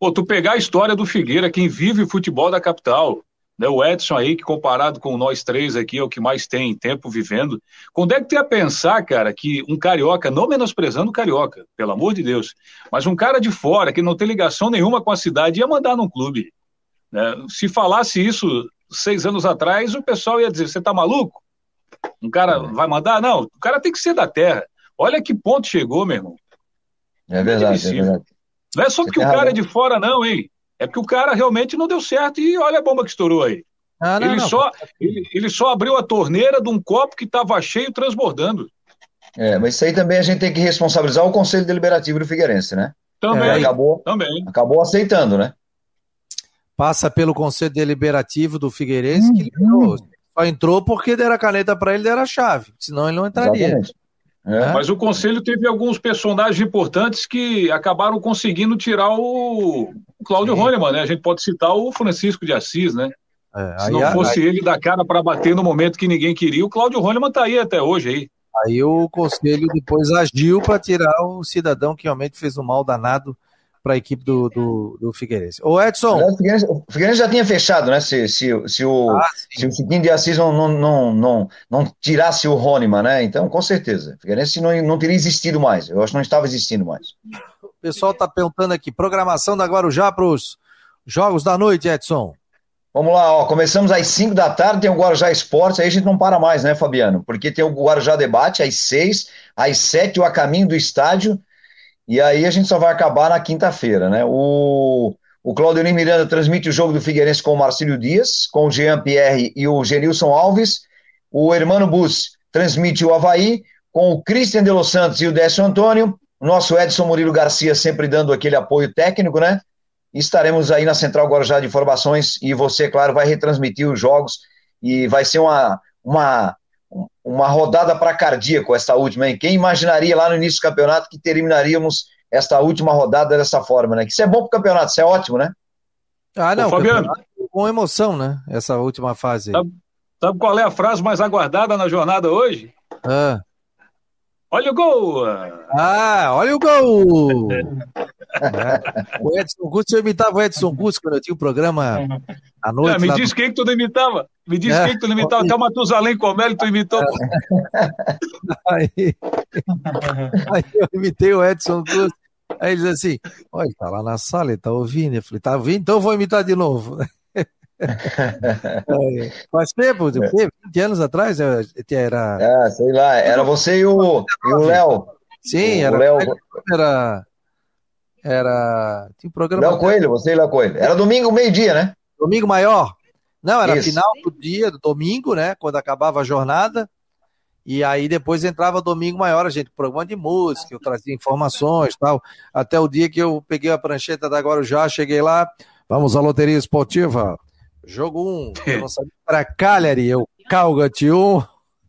Pô, tu pegar a história do Figueira, quem vive o futebol da capital, né, o Edson aí, que comparado com nós três aqui, é o que mais tem tempo vivendo. Quando é que tu ia pensar, cara, que um carioca, não menosprezando o carioca, pelo amor de Deus, mas um cara de fora, que não tem ligação nenhuma com a cidade, ia mandar num clube? Né? Se falasse isso seis anos atrás, o pessoal ia dizer: você tá maluco? Um cara é. vai mandar? Não, o cara tem que ser da terra. Olha que ponto chegou, meu irmão. É verdade, é, é verdade. Não é só porque o cara é de fora, não, hein? É porque o cara realmente não deu certo e olha a bomba que estourou aí. Ah, não, ele, não. Só, ele, ele só abriu a torneira de um copo que estava cheio transbordando. É, mas isso aí também a gente tem que responsabilizar o Conselho Deliberativo do Figueirense, né? Também. É, acabou, também. acabou aceitando, né? Passa pelo Conselho Deliberativo do Figueirense uhum. que entrou. Só entrou porque deram a caneta para ele, deram a chave. Senão ele não entraria. Exatamente. É. Mas o conselho teve alguns personagens importantes que acabaram conseguindo tirar o, Cláudio Rôneman, né? A gente pode citar o Francisco de Assis, né? É, Se não fosse aí, ele dar cara para bater no momento que ninguém queria, o Cláudio Rôneman tá aí até hoje aí. Aí o conselho depois agiu para tirar o cidadão que realmente fez um mal danado para a equipe do, do, do, Figueirense. Ô Edson. O Figueirense, o Figueirense, já tinha fechado, né? Se, se, se o, ah, se o Chiquinho de Assis não, não, não, não, não tirasse o Rônima, né? Então, com certeza. O Figueirense não, não teria existido mais. Eu acho que não estava existindo mais. O pessoal está perguntando aqui: programação da Guarujá para os jogos da noite, Edson. Vamos lá, ó, começamos às 5 da tarde, tem o Guarujá Esportes, aí a gente não para mais, né, Fabiano? Porque tem o Guarujá Debate às 6, às 7 o A Caminho do Estádio, e aí a gente só vai acabar na quinta-feira, né? O, o Claudio Miranda transmite o jogo do Figueirense com o Marcílio Dias, com o Jean Pierre e o Genilson Alves. O Hermano Bus transmite o Havaí, com o Christian de Los Santos e o Décio Antônio. Nosso Edson Murilo Garcia sempre dando aquele apoio técnico, né? estaremos aí na Central Guarujá de Informações e você, claro, vai retransmitir os jogos e vai ser uma, uma uma rodada para cardíaco esta última, hein? Quem imaginaria lá no início do campeonato que terminaríamos esta última rodada dessa forma, né? Que isso é bom para o campeonato, isso é ótimo, né? Ah, não, Ô, Fabiano. Com emoção, né? Essa última fase. Sabe, sabe, qual é a frase mais aguardada na jornada hoje? Ah. Olha o gol! Ah, olha o gol! é. O Edson Augusto, eu imitava o Edson Augusto quando eu tinha o programa à noite. É, me diz do... quem que tu não imitava. Me diz é. quem que tu não imitava. Até o Matusalém Comelli tu imitou. Aí, aí eu imitei o Edson Augusto. Aí ele diz assim: Olha, ele tá lá na sala, ele tá ouvindo. Eu falei: Tá ouvindo? Então eu vou imitar de novo. Faz tempo, 20 anos atrás era. É, sei lá, era você e o Léo. Sim, o era, Léo... era. Era. Tinha um programa. Léo Coelho, você e Léo Coelho. Era domingo, meio-dia, né? Domingo maior. Não, era Isso. final do dia, do domingo, né? Quando acabava a jornada. E aí depois entrava domingo maior, a gente, programa de música, eu trazia informações tal. Até o dia que eu peguei a prancheta da Guarujá, cheguei lá, vamos à loteria esportiva. Jogo 1, um, eu não sabia para Cagliari, eu Calgate 1.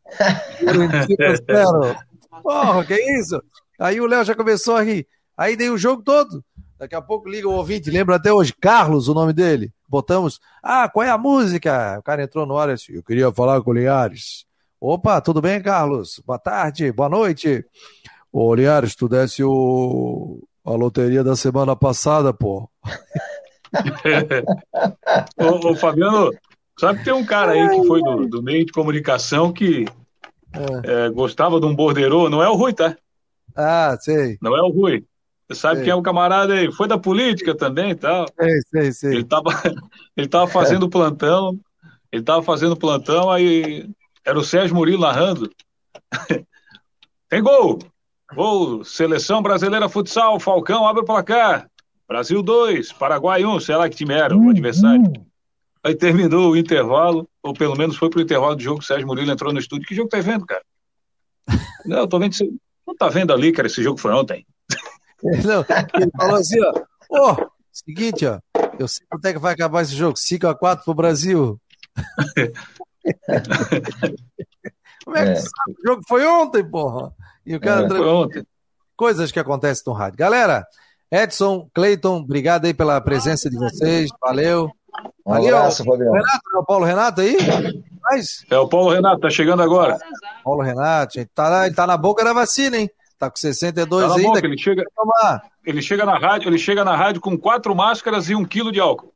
Porra, que isso? Aí o Léo já começou a rir. Aí dei o jogo todo. Daqui a pouco liga o ouvinte, lembra até hoje, Carlos, o nome dele. Botamos, ah, qual é a música? O cara entrou no ar assim, eu queria falar com o Linhares. Opa, tudo bem, Carlos? Boa tarde, boa noite. Ô, Linhares, tu desse o... a loteria da semana passada, pô. ô, ô, Fabiano, sabe que tem um cara aí que foi do, do meio de comunicação que é. É, gostava de um borderô, não é o Rui, tá? Ah, sei. Não é o Rui. Você sabe sei. quem é o camarada aí? Foi da política também e tal. Sei, sei, sei. Ele tava, ele tava fazendo plantão, ele tava fazendo plantão, aí era o Sérgio Murilo narrando. Tem gol! Gol, Seleção Brasileira Futsal, Falcão abre o placar. Brasil 2, Paraguai 1, um, sei lá que time era o adversário. Aí terminou o intervalo, ou pelo menos foi pro intervalo do jogo, o Sérgio Murilo entrou no estúdio. Que jogo tá vendo, cara? Não, eu tô vendo, Não tá vendo ali, cara, esse jogo foi ontem. Não, ele falou assim, ó. Ô, oh, seguinte, ó. Eu sei quanto é que vai acabar esse jogo. 5x4 pro Brasil. Como é que é. sabe? O jogo foi ontem, porra. E o cara. É, foi ontem. Coisas que acontecem no rádio. Galera, Edson, Cleiton, obrigado aí pela presença de vocês. Valeu. Um abraço, Fabiano. Renato, é o Paulo Renato aí? Mas... É o Paulo Renato, tá chegando agora. Paulo Renato, gente, tá, ele tá na boca da vacina, hein? Tá com 62 tá ainda. Boca, ele chega, ele chega na rádio, ele chega na rádio com quatro máscaras e um quilo de álcool.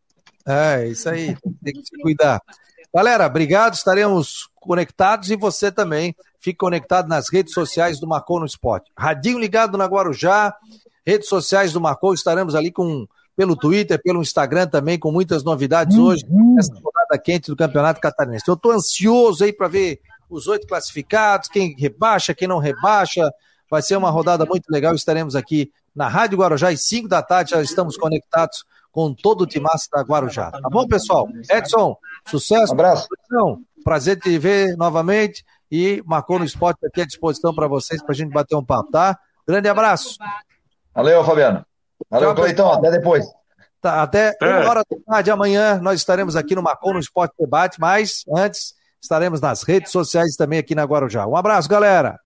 É, isso aí, tem que se cuidar. Galera, obrigado, estaremos conectados e você também. Fique conectado nas redes sociais do Marcou no Esporte. Radinho ligado na Guarujá, redes sociais do Marcou, estaremos ali com pelo Twitter, pelo Instagram também, com muitas novidades uhum. hoje, nessa rodada quente do Campeonato Catarinense. Eu estou ansioso aí para ver os oito classificados, quem rebaixa, quem não rebaixa. Vai ser uma rodada muito legal. Estaremos aqui na Rádio Guarujá às 5 da tarde, já estamos conectados com todo o timaço da Guarujá. Tá bom, pessoal? Edson, sucesso. Um abraço. Prazer te ver novamente e marcou no esporte aqui à disposição para vocês, para a gente bater um papo, tá? Grande abraço. Valeu, Fabiano. Valeu, Cleiton. Até depois. Tá, até é. uma hora da tarde amanhã nós estaremos aqui no Marcou no Esporte Debate, mas antes estaremos nas redes sociais também aqui na Guarujá. Um abraço, galera.